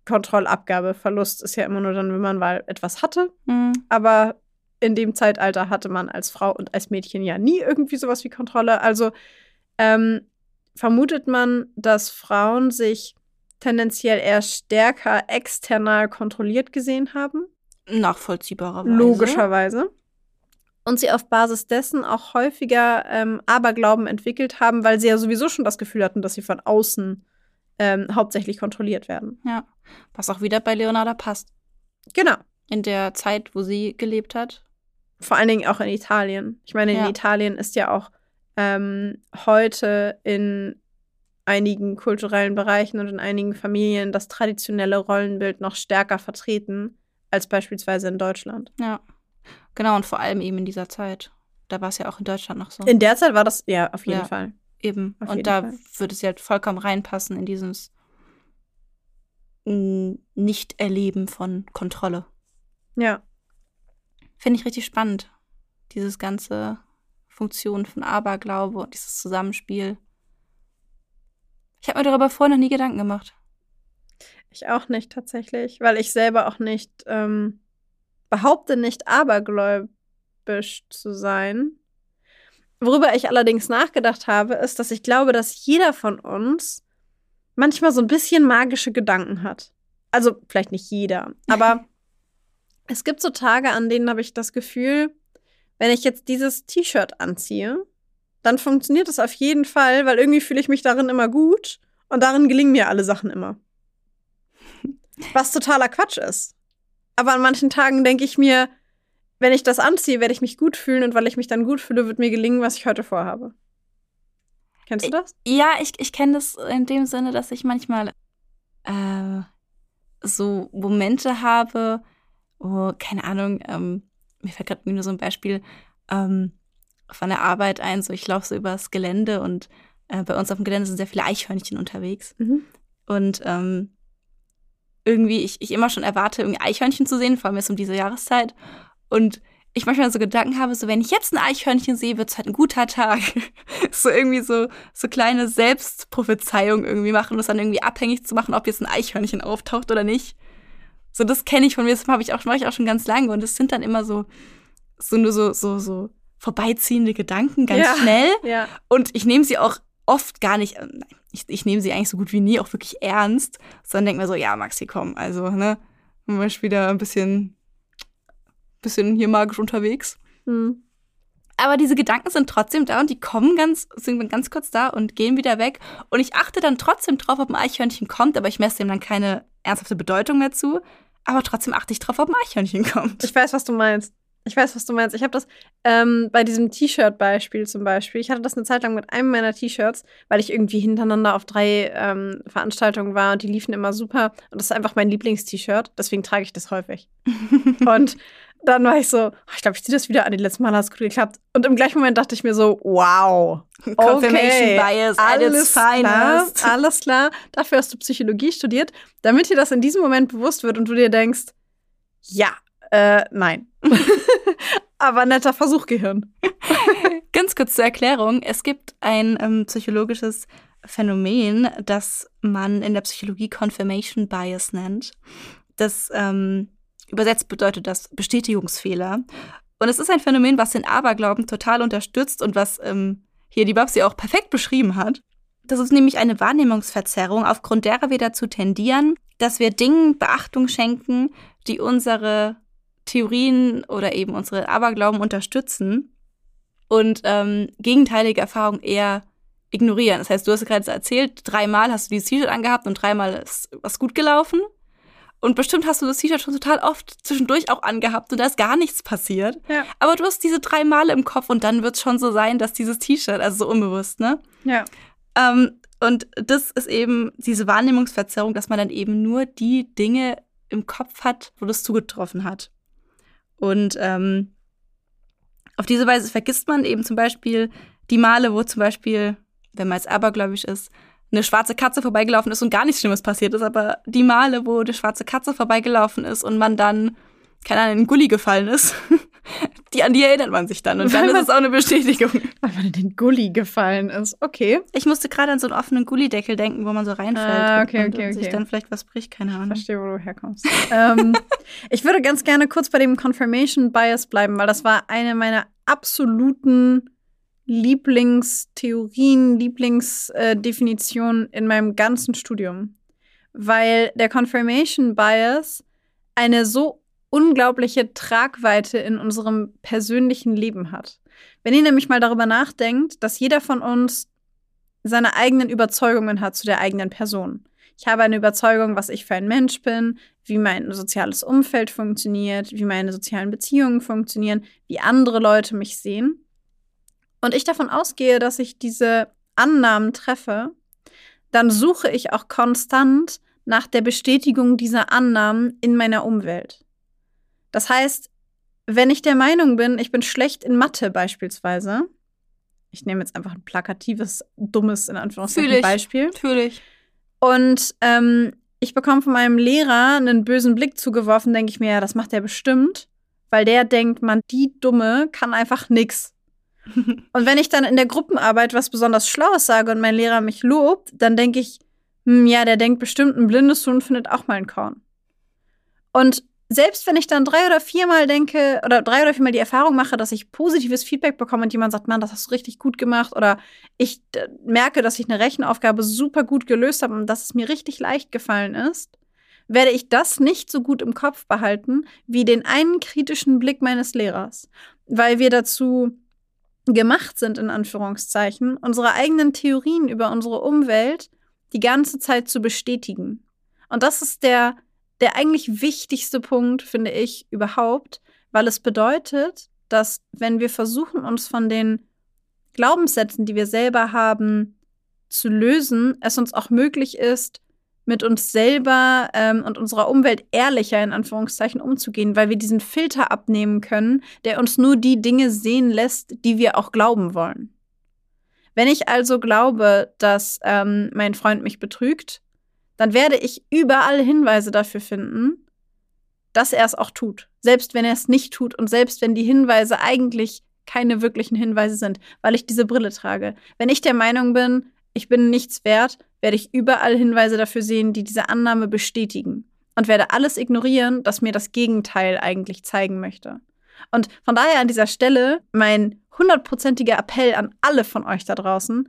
Kontrollabgabe. Verlust ist ja immer nur dann, wenn man mal etwas hatte. Mhm. Aber in dem Zeitalter hatte man als Frau und als Mädchen ja nie irgendwie sowas wie Kontrolle. Also ähm, vermutet man, dass Frauen sich tendenziell eher stärker external kontrolliert gesehen haben. Nachvollziehbarerweise. Logischerweise. Und sie auf Basis dessen auch häufiger ähm, Aberglauben entwickelt haben, weil sie ja sowieso schon das Gefühl hatten, dass sie von außen ähm, hauptsächlich kontrolliert werden. Ja. Was auch wieder bei Leonarda passt. Genau. In der Zeit, wo sie gelebt hat. Vor allen Dingen auch in Italien. Ich meine, in Ja. Italien ist ja auch ähm, heute in einigen kulturellen Bereichen und in einigen Familien das traditionelle Rollenbild noch stärker vertreten als beispielsweise in Deutschland. Ja. Genau, und vor allem eben in dieser Zeit. Da war es ja auch in Deutschland noch so. In der Zeit war das, ja, auf jeden Ja. Fall. Eben. Auf und da Fall. würde es ja vollkommen reinpassen in dieses Nicht-Erleben von Kontrolle. Ja. Finde ich richtig spannend. Dieses ganze Funktion von Aberglaube und dieses Zusammenspiel. Ich habe mir darüber vorher noch nie Gedanken gemacht. Ich auch nicht tatsächlich, weil ich selber auch nicht ähm, behaupte, nicht abergläubisch zu sein. Worüber ich allerdings nachgedacht habe, ist, dass ich glaube, dass jeder von uns manchmal so ein bisschen magische Gedanken hat. Also vielleicht nicht jeder, aber es gibt so Tage, an denen habe ich das Gefühl, wenn ich jetzt dieses T-Shirt anziehe, dann funktioniert es auf jeden Fall, weil irgendwie fühle ich mich darin immer gut und darin gelingen mir alle Sachen immer. Was totaler Quatsch ist. Aber an manchen Tagen denke ich mir, wenn ich das anziehe, werde ich mich gut fühlen und weil ich mich dann gut fühle, wird mir gelingen, was ich heute vorhabe. Kennst du das? Ja, ich, ich kenne das in dem Sinne, dass ich manchmal äh, so Momente habe, wo, keine Ahnung, ähm, mir fällt gerade nur so ein Beispiel ähm, von der Arbeit ein, so ich laufe so übers Gelände und äh, bei uns auf dem Gelände sind sehr viele Eichhörnchen unterwegs. Mhm. Und ähm, irgendwie ich, ich immer schon erwarte, irgendwie Eichhörnchen zu sehen, vor allem jetzt um diese Jahreszeit. Und ich manchmal so Gedanken habe, so wenn ich jetzt ein Eichhörnchen sehe, wird es halt ein guter Tag. so irgendwie so, so kleine Selbstprophezeiung irgendwie machen und es dann irgendwie abhängig zu machen, ob jetzt ein Eichhörnchen auftaucht oder nicht. So, das kenne ich von mir, das habe ich auch, mache ich auch schon ganz lange. Und es sind dann immer so, so nur so, so, so vorbeiziehende Gedanken, ganz Ja. schnell. Ja. Und ich nehme sie auch oft gar nicht, äh, ich, ich nehme sie eigentlich so gut wie nie auch wirklich ernst, sondern denke mir so, ja, Maxi, komm, also, ne, du bist wieder ein bisschen, bisschen hier magisch unterwegs. Hm. Aber diese Gedanken sind trotzdem da und die kommen ganz, sind ganz kurz da und gehen wieder weg. Und ich achte dann trotzdem drauf, ob ein Eichhörnchen kommt, aber ich messe dem dann keine ernsthafte Bedeutung dazu. Aber trotzdem achte ich drauf, ob ein Eichhörnchen kommt. Ich weiß, was du meinst. Ich weiß, was du meinst. Ich habe das ähm, bei diesem T-Shirt-Beispiel zum Beispiel. Ich hatte das eine Zeit lang mit einem meiner T-Shirts, weil ich irgendwie hintereinander auf drei ähm, Veranstaltungen war und die liefen immer super. Und das ist einfach mein Lieblings-T-Shirt. Deswegen trage ich das häufig. und dann war ich so, oh, ich glaube, ich ziehe das wieder an. Die letzten Mal hat es gut geklappt. Und im gleichen Moment dachte ich mir so, wow. Confirmation Bias alles klar, alles klar. Dafür hast du Psychologie studiert, damit dir das in diesem Moment bewusst wird und du dir denkst, ja, äh, nein. Aber netter Versuch, Gehirn. Ganz kurz zur Erklärung. Es gibt ein ähm, psychologisches Phänomen, das man in der Psychologie Confirmation Bias nennt. Das ähm, übersetzt bedeutet das Bestätigungsfehler. Und es ist ein Phänomen, was den Aberglauben total unterstützt und was ähm, hier die Babsi auch perfekt beschrieben hat. Das ist nämlich eine Wahrnehmungsverzerrung, aufgrund derer wir dazu tendieren, dass wir Dingen Beachtung schenken, die unsere Theorien oder eben unsere Aberglauben unterstützen und ähm, gegenteilige Erfahrungen eher ignorieren. Das heißt, du hast gerade erzählt, dreimal hast du dieses T-Shirt angehabt und dreimal ist was gut gelaufen. Und bestimmt hast du das T-Shirt schon total oft zwischendurch auch angehabt und da ist gar nichts passiert. Ja. Aber du hast diese drei Male im Kopf und dann wird es schon so sein, dass dieses T-Shirt, also so unbewusst, ne? Ja. Ähm, und das ist eben diese Wahrnehmungsverzerrung, dass man dann eben nur die Dinge im Kopf hat, wo das zugetroffen hat. Und ähm, auf diese Weise vergisst man eben zum Beispiel die Male, wo zum Beispiel, wenn man jetzt abergläubisch ist, eine schwarze Katze vorbeigelaufen ist und gar nichts Schlimmes passiert ist, aber die Male, wo eine schwarze Katze vorbeigelaufen ist und man dann, keine Ahnung, in den Gully gefallen ist, die an die erinnert man sich dann. Und dann Weil ist man- es auch eine Bestätigung. Weil man in den Gully gefallen ist. Okay. Ich musste gerade an so einen offenen Gullideckel denken, wo man so reinfällt Ah, okay, und, okay, und sich okay. dann vielleicht was bricht, keine Ahnung. Verstehe, wo du herkommst. ähm, ich würde ganz gerne kurz bei dem Confirmation Bias bleiben, weil das war eine meiner absoluten Lieblingstheorien, Lieblingsdefinitionen in meinem ganzen Studium. Weil der Confirmation Bias eine so unglaubliche Tragweite in unserem persönlichen Leben hat. Wenn ihr nämlich mal darüber nachdenkt, dass jeder von uns seine eigenen Überzeugungen hat zu der eigenen Person. Ich habe eine Überzeugung, was ich für ein Mensch bin, wie mein soziales Umfeld funktioniert, wie meine sozialen Beziehungen funktionieren, wie andere Leute mich sehen. und ich davon ausgehe, dass ich diese Annahmen treffe, dann suche ich auch konstant nach der Bestätigung dieser Annahmen in meiner Umwelt. Das heißt, wenn ich der Meinung bin, ich bin schlecht in Mathe beispielsweise, ich nehme jetzt einfach ein plakatives, dummes, in Anführungszeichen, ich. Beispiel. Fühle ich. Und ähm, ich bekomme von meinem Lehrer einen bösen Blick zugeworfen, denke ich mir, ja, das macht er bestimmt, weil der denkt, man, die Dumme kann einfach nix. und wenn ich dann in der Gruppenarbeit was besonders Schlaues sage und mein Lehrer mich lobt, dann denke ich, hm, ja, der denkt bestimmt, ein blindes Huhn findet auch mal ein Korn. Und selbst wenn ich dann drei oder viermal denke oder drei oder viermal die Erfahrung mache, dass ich positives Feedback bekomme und jemand sagt, Mann, das hast du richtig gut gemacht oder ich äh, merke, dass ich eine Rechenaufgabe super gut gelöst habe und dass es mir richtig leicht gefallen ist, werde ich das nicht so gut im Kopf behalten wie den einen kritischen Blick meines Lehrers, weil wir dazu gemacht sind, in Anführungszeichen, unsere eigenen Theorien über unsere Umwelt die ganze Zeit zu bestätigen. Und das ist der der eigentlich wichtigste Punkt, finde ich, überhaupt, weil es bedeutet, dass wenn wir versuchen, uns von den Glaubenssätzen, die wir selber haben, zu lösen, es uns auch möglich ist, mit uns selber ähm, und unserer Umwelt ehrlicher in Anführungszeichen umzugehen, weil wir diesen Filter abnehmen können, der uns nur die Dinge sehen lässt, die wir auch glauben wollen. Wenn ich also glaube, dass ähm, mein Freund mich betrügt, dann werde ich überall Hinweise dafür finden, dass er es auch tut. Selbst wenn er es nicht tut und selbst wenn die Hinweise eigentlich keine wirklichen Hinweise sind, weil ich diese Brille trage. Wenn ich der Meinung bin, ich bin nichts wert, werde ich überall Hinweise dafür sehen, die diese Annahme bestätigen und werde alles ignorieren, das mir das Gegenteil eigentlich zeigen möchte. Und von daher an dieser Stelle mein hundertprozentiger Appell an alle von euch da draußen,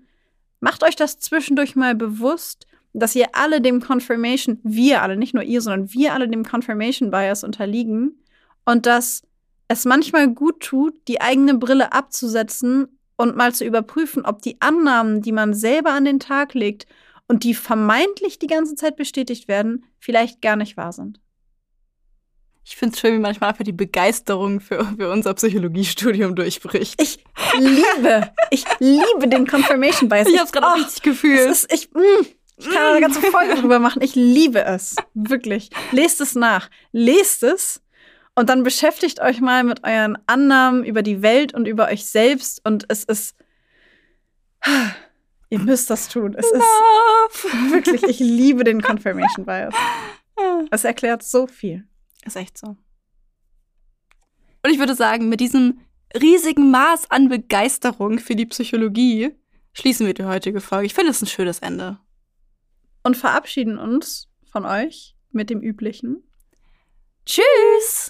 macht euch das zwischendurch mal bewusst dass ihr alle dem Confirmation, wir alle, nicht nur ihr, sondern wir alle dem Confirmation Bias unterliegen und dass es manchmal gut tut, die eigene Brille abzusetzen und mal zu überprüfen, ob die Annahmen, die man selber an den Tag legt und die vermeintlich die ganze Zeit bestätigt werden, vielleicht gar nicht wahr sind. Ich finde es schön, wie manchmal einfach die Begeisterung für, für unser Psychologiestudium durchbricht. Ich liebe, ich liebe den Confirmation Bias. Ich habe es gerade auch oh, richtig gefühlt. ist, ich, mm, ich kann eine ganze Folge drüber machen. Ich liebe es. Wirklich. Lest es nach. Lest es und dann beschäftigt euch mal mit euren Annahmen über die Welt und über euch selbst. Und es ist. Ihr müsst das tun. Es ist wirklich, ich liebe den Confirmation Bias. Es erklärt so viel. Ist echt so. Und ich würde sagen, mit diesem riesigen Maß an Begeisterung für die Psychologie schließen wir die heutige Folge. Ich finde es ein schönes Ende und verabschieden uns von euch mit dem üblichen. Tschüss!